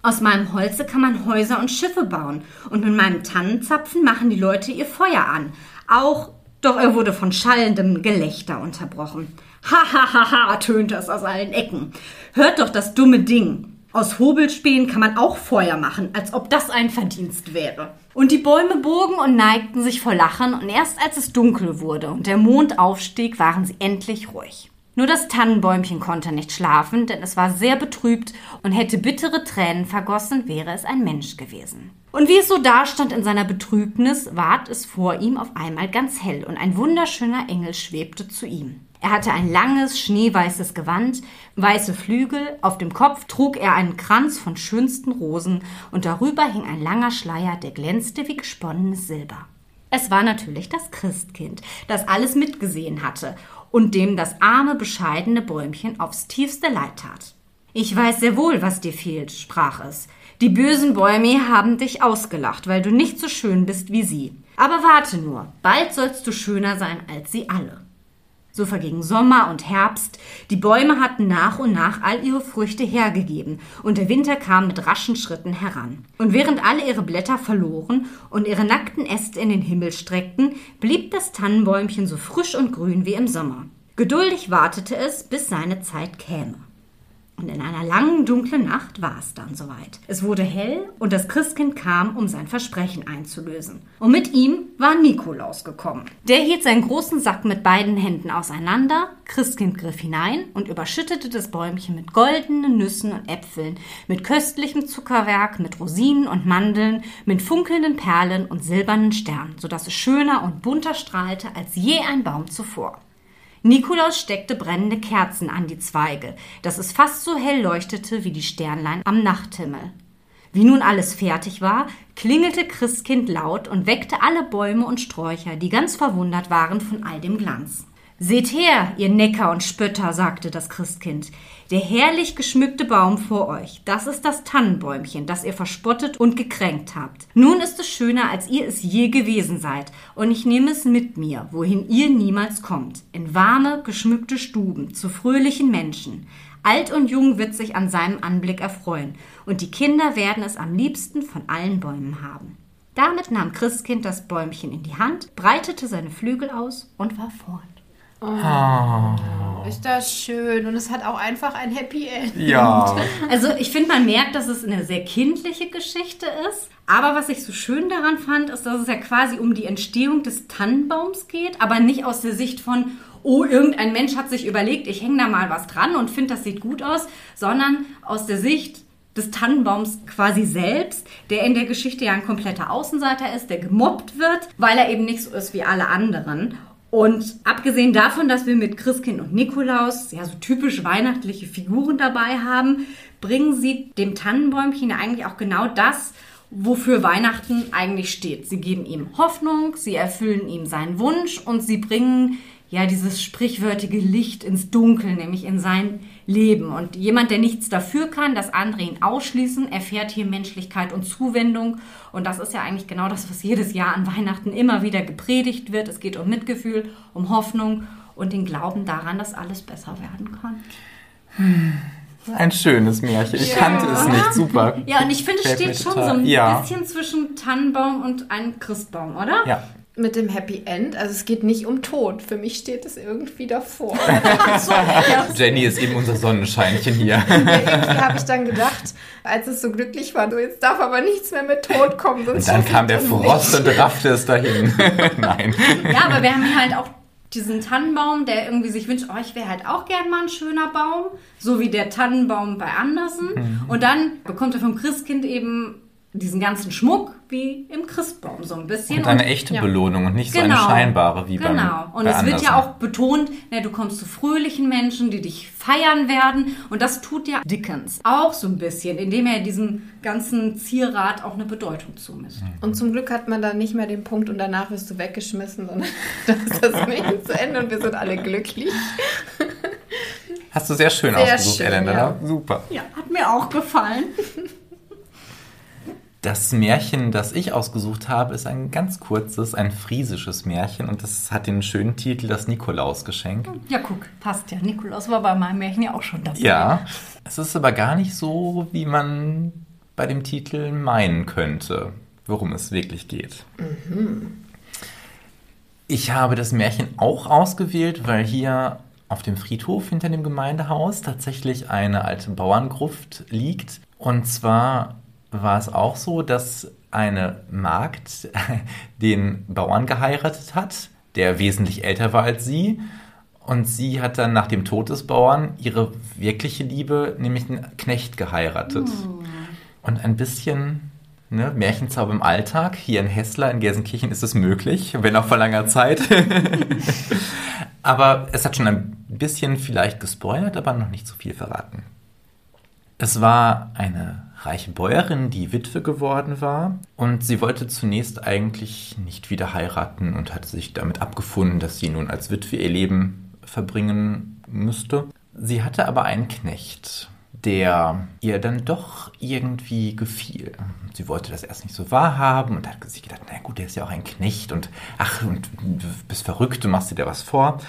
Aus meinem Holze kann man Häuser und Schiffe bauen, und mit meinem Tannenzapfen machen die Leute ihr Feuer an. Auch, doch er wurde von schallendem Gelächter unterbrochen. Ha ha ha ha, tönte es aus allen Ecken. Hört doch das dumme Ding. Aus Hobelspänen kann man auch Feuer machen, als ob das ein Verdienst wäre. Und die Bäume bogen und neigten sich vor Lachen, und erst als es dunkel wurde und der Mond aufstieg, waren sie endlich ruhig. Nur das Tannenbäumchen konnte nicht schlafen, denn es war sehr betrübt und hätte bittere Tränen vergossen, wäre es ein Mensch gewesen. Und wie es so dastand in seiner Betrübnis, ward es vor ihm auf einmal ganz hell und ein wunderschöner Engel schwebte zu ihm. Er hatte ein langes, schneeweißes Gewand, weiße Flügel, auf dem Kopf trug er einen Kranz von schönsten Rosen und darüber hing ein langer Schleier, der glänzte wie gesponnenes Silber. Es war natürlich das Christkind, das alles mitgesehen hatte und dem das arme, bescheidene Bäumchen aufs tiefste leid tat. Ich weiß sehr wohl, was dir fehlt, sprach es. Die bösen Bäume haben dich ausgelacht, weil du nicht so schön bist wie sie. Aber warte nur, bald sollst du schöner sein als sie alle. So verging Sommer und Herbst, die Bäume hatten nach und nach all ihre Früchte hergegeben, und der Winter kam mit raschen Schritten heran. Und während alle ihre Blätter verloren und ihre nackten Äste in den Himmel streckten, blieb das Tannenbäumchen so frisch und grün wie im Sommer. Geduldig wartete es, bis seine Zeit käme. Und in einer langen, dunklen Nacht war es dann soweit. Es wurde hell und das Christkind kam, um sein Versprechen einzulösen. Und mit ihm war Nikolaus gekommen. Der hielt seinen großen Sack mit beiden Händen auseinander, Christkind griff hinein und überschüttete das Bäumchen mit goldenen Nüssen und Äpfeln, mit köstlichem Zuckerwerk, mit Rosinen und Mandeln, mit funkelnden Perlen und silbernen Sternen, sodass es schöner und bunter strahlte als je ein Baum zuvor. Nikolaus steckte brennende Kerzen an die Zweige, dass es fast so hell leuchtete wie die Sternlein am Nachthimmel. Wie nun alles fertig war, klingelte Christkind laut und weckte alle Bäume und Sträucher, die ganz verwundert waren von all dem Glanz. Seht her, ihr Necker und Spötter, sagte das Christkind. Der herrlich geschmückte Baum vor euch, das ist das Tannenbäumchen, das ihr verspottet und gekränkt habt. Nun ist es schöner, als ihr es je gewesen seid, und ich nehme es mit mir, wohin ihr niemals kommt, in warme, geschmückte Stuben, zu fröhlichen Menschen. Alt und jung wird sich an seinem Anblick erfreuen, und die Kinder werden es am liebsten von allen Bäumen haben. Damit nahm Christkind das Bäumchen in die Hand, breitete seine Flügel aus und war fort. Ist das schön und es hat auch einfach ein Happy End. Ja. Also ich finde, man merkt, dass es eine sehr kindliche Geschichte ist. Aber was ich so schön daran fand, ist, dass es ja quasi um die Entstehung des Tannenbaums geht, aber nicht aus der Sicht von, oh, irgendein Mensch hat sich überlegt, ich hänge da mal was dran und finde, das sieht gut aus, sondern aus der Sicht des Tannenbaums quasi selbst, der in der Geschichte ja ein kompletter Außenseiter ist, der gemobbt wird, weil er eben nicht so ist wie alle anderen. Und abgesehen davon, dass wir mit Christkind und Nikolaus ja so typisch weihnachtliche Figuren dabei haben, bringen sie dem Tannenbäumchen ja eigentlich auch genau das, wofür Weihnachten eigentlich steht. Sie geben ihm Hoffnung, sie erfüllen ihm seinen Wunsch und sie bringen ja dieses sprichwörtige Licht ins Dunkel, nämlich in sein Leben. Und jemand, der nichts dafür kann, dass andere ihn ausschließen, erfährt hier Menschlichkeit und Zuwendung. Und das ist ja eigentlich genau das, was jedes Jahr an Weihnachten immer wieder gepredigt wird. Es geht um Mitgefühl, um Hoffnung und den Glauben daran, dass alles besser werden kann. Ein schönes Märchen. Ich kannte es nicht. Super. Ja, und ich finde, es steht schon total. so ein Ja. bisschen zwischen Tannenbaum und einem Christbaum, oder? Ja. Mit dem Happy End, also es geht nicht um Tod. Für mich steht es irgendwie davor. Jenny ist eben unser Sonnenscheinchen hier. irgendwie habe ich dann gedacht, als es so glücklich war, so jetzt darf aber nichts mehr mit Tod kommen. Sonst Und dann kam der Frost nicht. und raffte es dahin. Nein. Ja, aber wir haben hier halt auch diesen Tannenbaum, der irgendwie sich wünscht, oh, ich wäre halt auch gern mal ein schöner Baum, so wie der Tannenbaum bei Andersen. Mhm. Und dann bekommt er vom Christkind eben diesen ganzen Schmuck wie im Christbaum so ein bisschen. Und eine echte ja. Belohnung und nicht so eine Genau. scheinbare wie beim Genau. Und bei es wird ja auch betont, ne, du kommst zu fröhlichen Menschen, die dich feiern werden. Und das tut ja Dickens auch so ein bisschen, indem er diesem ganzen Zierrat auch eine Bedeutung zumisst. Und zum Glück hat man dann nicht mehr den Punkt und danach wirst du weggeschmissen, sondern dann ist das Märchen zu Ende und wir sind alle glücklich. Hast du sehr schön Sehr ausgesucht, schön, Elena. ja. Super. Ja, hat mir auch gefallen. Das Märchen, das ich ausgesucht habe, ist ein ganz kurzes, ein friesisches Märchen und das hat den schönen Titel Das Nikolausgeschenk. Ja, guck, passt ja. Nikolaus war bei meinem Märchen ja auch schon dabei. Ja, es ist aber gar nicht so, wie man bei dem Titel meinen könnte, worum es wirklich geht. Ich habe das Märchen auch ausgewählt, weil hier auf dem Friedhof hinter dem Gemeindehaus tatsächlich eine alte Bauerngruft liegt. Und zwar war es auch so, dass eine Magd den Bauern geheiratet hat, der wesentlich älter war als sie. Und sie hat dann nach dem Tod des Bauern ihre wirkliche Liebe, nämlich einen Knecht, geheiratet. Und ein bisschen ne, Märchenzauber im Alltag. Hier in Hessler, in Gelsenkirchen ist es möglich, wenn auch vor langer Zeit. aber es hat schon ein bisschen vielleicht gespoilert, aber noch nicht so viel verraten. Es war eine reiche Bäuerin, die Witwe geworden war und sie wollte zunächst eigentlich nicht wieder heiraten und hatte sich damit abgefunden, dass sie nun als Witwe ihr Leben verbringen müsste. Sie hatte aber einen Knecht, der ihr dann doch irgendwie gefiel. Sie wollte das erst nicht so wahrhaben und hat sich gedacht, na gut, der ist ja auch ein Knecht und ach, und du bist verrückt, du machst dir da was vor.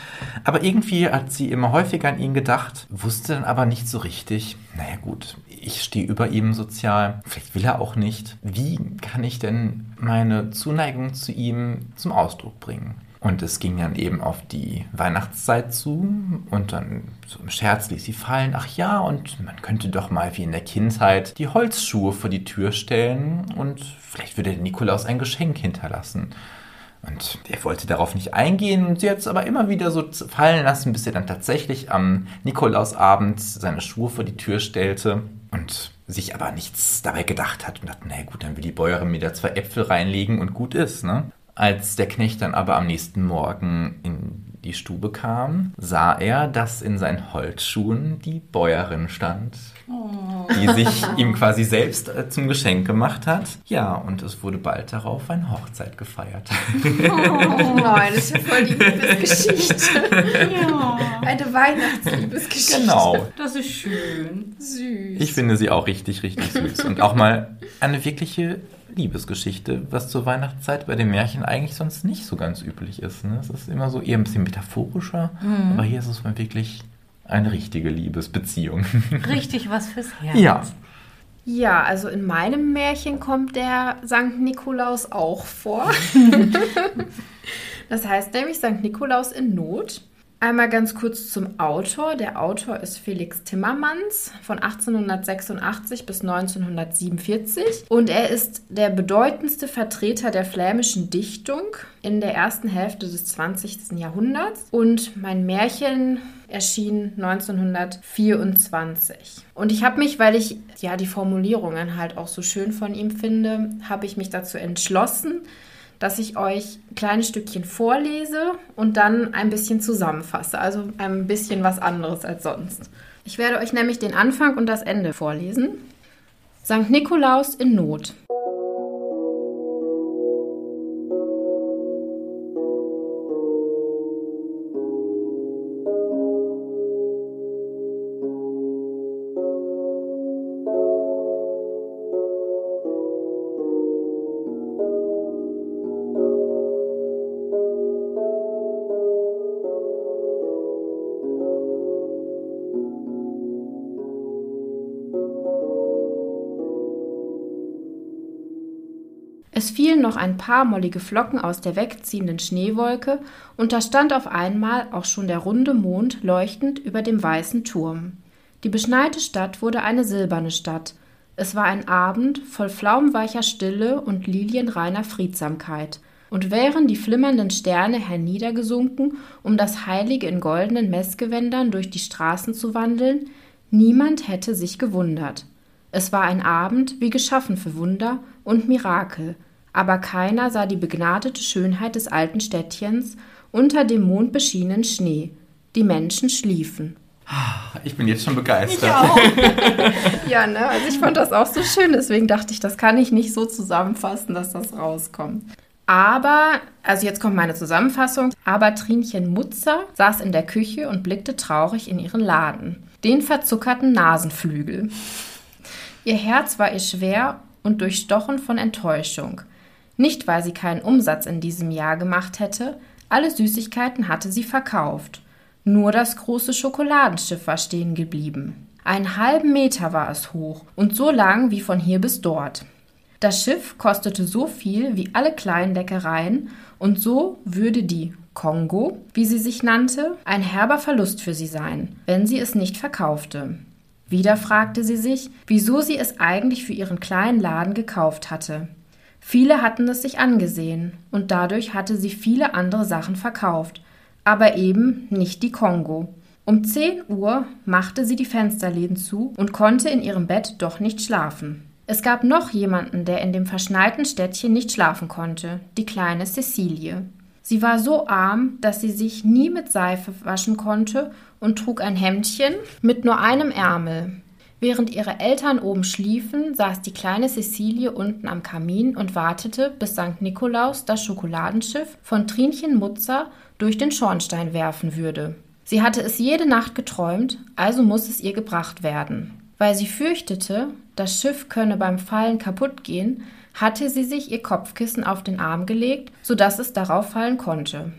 Aber irgendwie hat sie immer häufiger an ihn gedacht, wusste dann aber nicht so richtig, naja gut, ich stehe über ihm sozial, vielleicht will er auch nicht. Wie kann ich denn meine Zuneigung zu ihm zum Ausdruck bringen? Und es ging dann eben auf die Weihnachtszeit zu und dann so im Scherz ließ sie fallen, ach ja, und man könnte doch mal wie in der Kindheit die Holzschuhe vor die Tür stellen und vielleicht würde der Nikolaus ein Geschenk hinterlassen. Und er wollte darauf nicht eingehen und sie hat es aber immer wieder so fallen lassen, bis er dann tatsächlich am Nikolausabend seine Schuhe vor die Tür stellte und sich aber nichts dabei gedacht hat und dachte, na gut, dann will die Bäuerin mir da zwei Äpfel reinlegen und gut ist, ne? Als der Knecht dann aber am nächsten Morgen in die Stube kam, sah er, dass in seinen Holzschuhen die Bäuerin stand, die sich ihm quasi selbst äh, zum Geschenk gemacht hat. Ja, und es wurde bald darauf eine Hochzeit gefeiert. Oh nein, das ist ja voll die Liebesgeschichte. Ja, Eine Weihnachtsliebesgeschichte. Genau. das ist schön. Süß. Ich finde sie auch richtig, richtig süß. Und auch mal eine wirkliche Liebesgeschichte, was zur Weihnachtszeit bei den Märchen eigentlich sonst nicht so ganz üblich ist. Ne? Es ist immer so eher ein bisschen metaphorischer, aber hier ist es mal wirklich eine richtige Liebesbeziehung. Richtig was fürs Herz. ja. Ja, also in meinem Märchen kommt der Sankt Nikolaus auch vor. das heißt nämlich Sankt Nikolaus in Not. Einmal ganz kurz zum Autor. Der Autor ist Felix Timmermans von 1886 bis 1947 und er ist der bedeutendste Vertreter der flämischen Dichtung in der ersten Hälfte des 20. Jahrhunderts und mein Märchen erschien 1924. Und ich habe mich, weil ich ja die Formulierungen halt auch so schön von ihm finde, habe ich mich dazu entschlossen, dass ich euch ein kleines Stückchen vorlese und dann ein bisschen zusammenfasse. Also ein bisschen was anderes als sonst. Ich werde euch nämlich den Anfang und das Ende vorlesen. Sankt Nikolaus in Not. Es fielen noch ein paar mollige Flocken aus der wegziehenden Schneewolke, und da stand auf einmal auch schon der runde Mond leuchtend über dem weißen Turm. Die beschneite Stadt wurde eine silberne Stadt. Es war ein Abend voll flaumweicher Stille und lilienreiner Friedsamkeit. Und wären die flimmernden Sterne herniedergesunken, um das Heilige in goldenen Messgewändern durch die Straßen zu wandeln, niemand hätte sich gewundert. Es war ein Abend wie geschaffen für Wunder und Mirakel, aber keiner sah die begnadete Schönheit des alten Städtchens unter dem mondbeschienenen Schnee. Die Menschen schliefen. Ich bin jetzt schon begeistert. Ja, ne? Also ich fand das auch so schön, deswegen dachte ich, das kann ich nicht so zusammenfassen, dass das rauskommt. Aber, also jetzt kommt meine Zusammenfassung, aber Trinchen Mutzer saß in der Küche und blickte traurig in ihren Laden. Den verzuckerten Nasenflügel. Ihr Herz war ihr schwer und durchstochen von Enttäuschung. Nicht, weil sie keinen Umsatz in diesem Jahr gemacht hätte, alle Süßigkeiten hatte sie verkauft. Nur das große Schokoladenschiff war stehen geblieben. Einen halben Meter war es hoch und so lang wie von hier bis dort. Das Schiff kostete so viel wie alle kleinen Leckereien und so würde die Kongo, wie sie sich nannte, ein herber Verlust für sie sein, wenn sie es nicht verkaufte. Wieder fragte sie sich, wieso sie es eigentlich für ihren kleinen Laden gekauft hatte. Viele hatten es sich angesehen, und dadurch hatte sie viele andere Sachen verkauft, aber eben nicht die Kongo. Um 10 Uhr machte sie die Fensterläden zu und konnte in ihrem Bett doch nicht schlafen. Es gab noch jemanden, der in dem verschneiten Städtchen nicht schlafen konnte, die kleine Cecilie. Sie war so arm, dass sie sich nie mit Seife waschen konnte und trug ein Hemdchen mit nur einem Ärmel. Während ihre Eltern oben schliefen, saß die kleine Cecilie unten am Kamin und wartete, bis St. Nikolaus das Schokoladenschiff von Trinchen Mutzer durch den Schornstein werfen würde. Sie hatte es jede Nacht geträumt, also muss es ihr gebracht werden. Weil sie fürchtete, das Schiff könne beim Fallen kaputt gehen, hatte sie sich ihr Kopfkissen auf den Arm gelegt, so dass es darauf fallen konnte.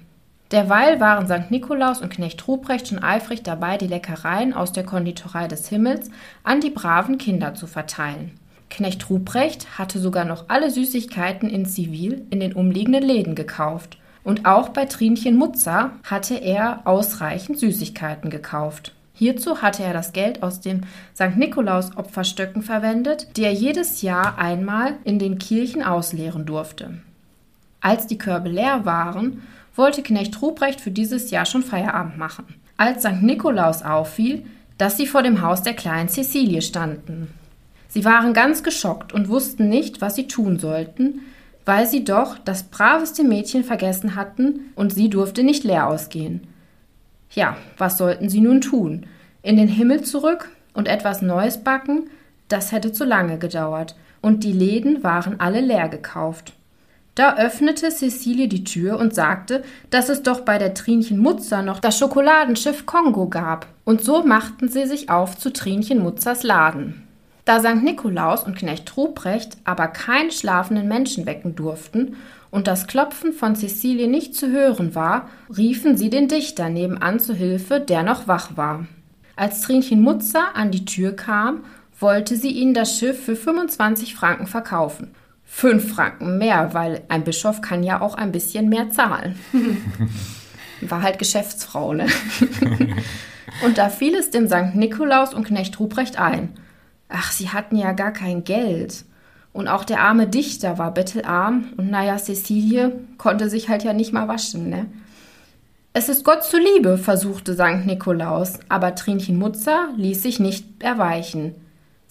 Derweil waren St. Nikolaus und Knecht Ruprecht schon eifrig dabei, die Leckereien aus der Konditorei des Himmels an die braven Kinder zu verteilen. Knecht Ruprecht hatte sogar noch alle Süßigkeiten in Zivil in den umliegenden Läden gekauft. Und auch bei Trinchen Mutzer hatte er ausreichend Süßigkeiten gekauft. Hierzu hatte er das Geld aus den St. Nikolaus Opferstöcken verwendet, die er jedes Jahr einmal in den Kirchen ausleeren durfte. Als die Körbe leer waren, wollte Knecht Ruprecht für dieses Jahr schon Feierabend machen. Als St. Nikolaus auffiel, dass sie vor dem Haus der kleinen Cecilie standen. Sie waren ganz geschockt und wussten nicht, was sie tun sollten, weil sie doch das braveste Mädchen vergessen hatten und sie durfte nicht leer ausgehen. Ja, was sollten sie nun tun? In den Himmel zurück und etwas Neues backen? Das hätte zu lange gedauert, und die Läden waren alle leer gekauft. Da öffnete Cecilie die Tür und sagte, dass es doch bei der Trinchen Mutzer noch das Schokoladenschiff Kongo gab. Und so machten sie sich auf zu Trinchen Mutzers Laden. Da St. Nikolaus und Knecht Ruprecht aber keinen schlafenden Menschen wecken durften und das Klopfen von Cecilie nicht zu hören war, riefen sie den Dichter nebenan zu Hilfe, der noch wach war. Als Trinchen Mutzer an die Tür kam, wollte sie ihnen das Schiff für 25 Franken verkaufen. Fünf Franken mehr, weil ein Bischof kann ja auch ein bisschen mehr zahlen. War halt Geschäftsfrau, ne? und da fiel es dem St. Nikolaus und Knecht Ruprecht ein. Ach, sie hatten ja gar kein Geld. Und auch der arme Dichter war bettelarm und naja, Cecilie konnte sich halt ja nicht mal waschen, ne? Es ist Gott zuliebe, versuchte St. Nikolaus, aber Trinchen Mutzer ließ sich nicht erweichen.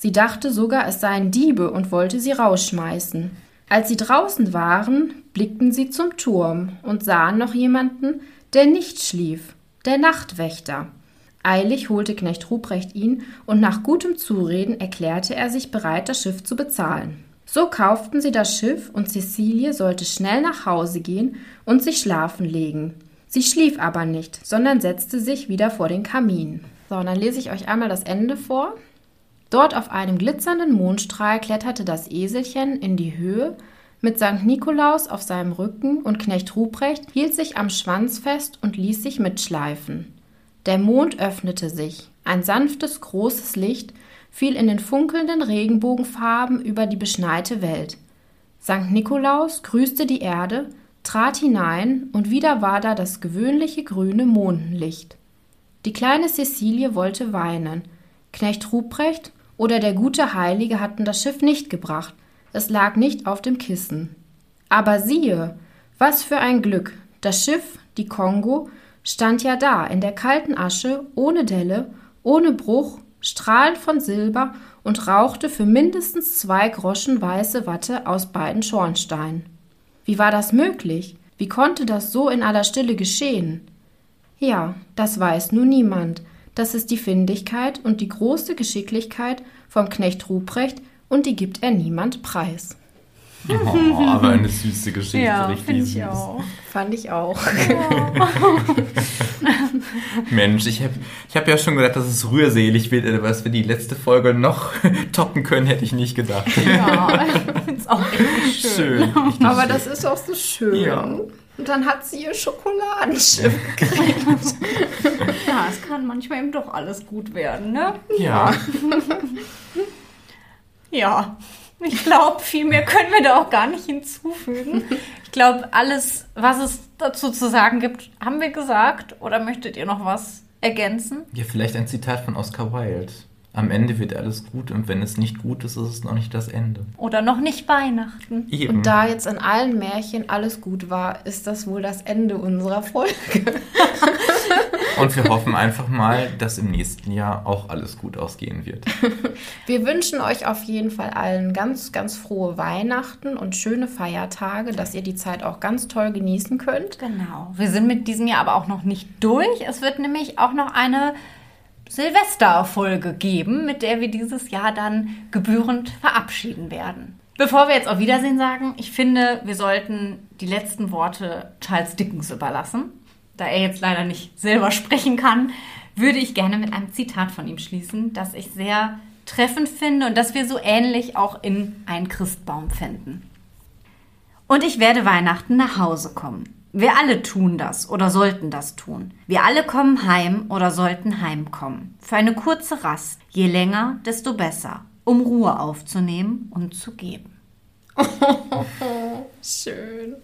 Sie dachte sogar, es seien Diebe und wollte sie rausschmeißen. Als sie draußen waren, blickten sie zum Turm und sahen noch jemanden, der nicht schlief, der Nachtwächter. Eilig holte Knecht Ruprecht ihn und nach gutem Zureden erklärte er sich bereit, das Schiff zu bezahlen. So kauften sie das Schiff und Cecilie sollte schnell nach Hause gehen und sich schlafen legen. Sie schlief aber nicht, sondern setzte sich wieder vor den Kamin. So, und dann lese ich euch einmal das Ende vor. Dort auf einem glitzernden Mondstrahl kletterte das Eselchen in die Höhe mit St. Nikolaus auf seinem Rücken und Knecht Ruprecht hielt sich am Schwanz fest und ließ sich mitschleifen. Der Mond öffnete sich. Ein sanftes, großes Licht fiel in den funkelnden Regenbogenfarben über die beschneite Welt. St. Nikolaus grüßte die Erde, trat hinein und wieder war da das gewöhnliche grüne Mondenlicht. Die kleine Cecilie wollte weinen. Knecht Ruprecht oder der gute Heilige hatten das Schiff nicht gebracht. Es lag nicht auf dem Kissen. Aber siehe, was für ein Glück! Das Schiff, die Kongo, stand ja da in der kalten Asche, ohne Delle, ohne Bruch, strahlend von Silber und rauchte für mindestens zwei Groschen weiße Watte aus beiden Schornsteinen. Wie war das möglich? Wie konnte das so in aller Stille geschehen? Ja, das weiß nun niemand. Das ist die Findigkeit und die große Geschicklichkeit vom Knecht Ruprecht und die gibt er niemand preis. Oh, aber eine süße Geschichte, ja, richtig süß. Ich auch. Fand ich auch. Mensch, ich habe ich hab ja schon gedacht, dass es rührselig wird, aber dass wir die letzte Folge noch toppen können, hätte ich nicht gedacht. Ja, ich finde es auch echt schön. schön. Aber das ist auch so schön. Ja. Und dann hat sie ihr Schokoladenschiff gekriegt. Ja, es kann manchmal eben doch alles gut werden, ne? Ja. Ja, ich glaube, viel mehr können wir da auch gar nicht hinzufügen. Ich glaube, alles, was es dazu zu sagen gibt, haben wir gesagt. Oder möchtet ihr noch was ergänzen? ja, vielleicht ein Zitat von Oscar Wilde. Am Ende wird alles gut und wenn es nicht gut ist, ist es noch nicht das Ende. Oder noch nicht Weihnachten? Eben. Und da jetzt in allen Märchen alles gut war, ist das wohl das Ende unserer Folge. Und wir hoffen einfach mal, dass im nächsten Jahr auch alles gut ausgehen wird. Wir wünschen euch auf jeden Fall allen ganz, ganz frohe Weihnachten und schöne Feiertage, dass ihr die Zeit auch ganz toll genießen könnt. Genau. Wir sind mit diesem Jahr aber auch noch nicht durch. Es wird nämlich auch noch eine Silvesterfolge geben, mit der wir dieses Jahr dann gebührend verabschieden werden. Bevor wir jetzt auf Wiedersehen sagen, ich finde, wir sollten die letzten Worte Charles Dickens überlassen. Da er jetzt leider nicht selber sprechen kann, würde ich gerne mit einem Zitat von ihm schließen, das ich sehr treffend finde und das wir so ähnlich auch in einen Christbaum fänden. Und ich werde Weihnachten nach Hause kommen. Wir alle tun das oder sollten das tun. Wir alle kommen heim oder sollten heimkommen. Für eine kurze Rast. Je länger, desto besser. Um Ruhe aufzunehmen und zu geben. Schön.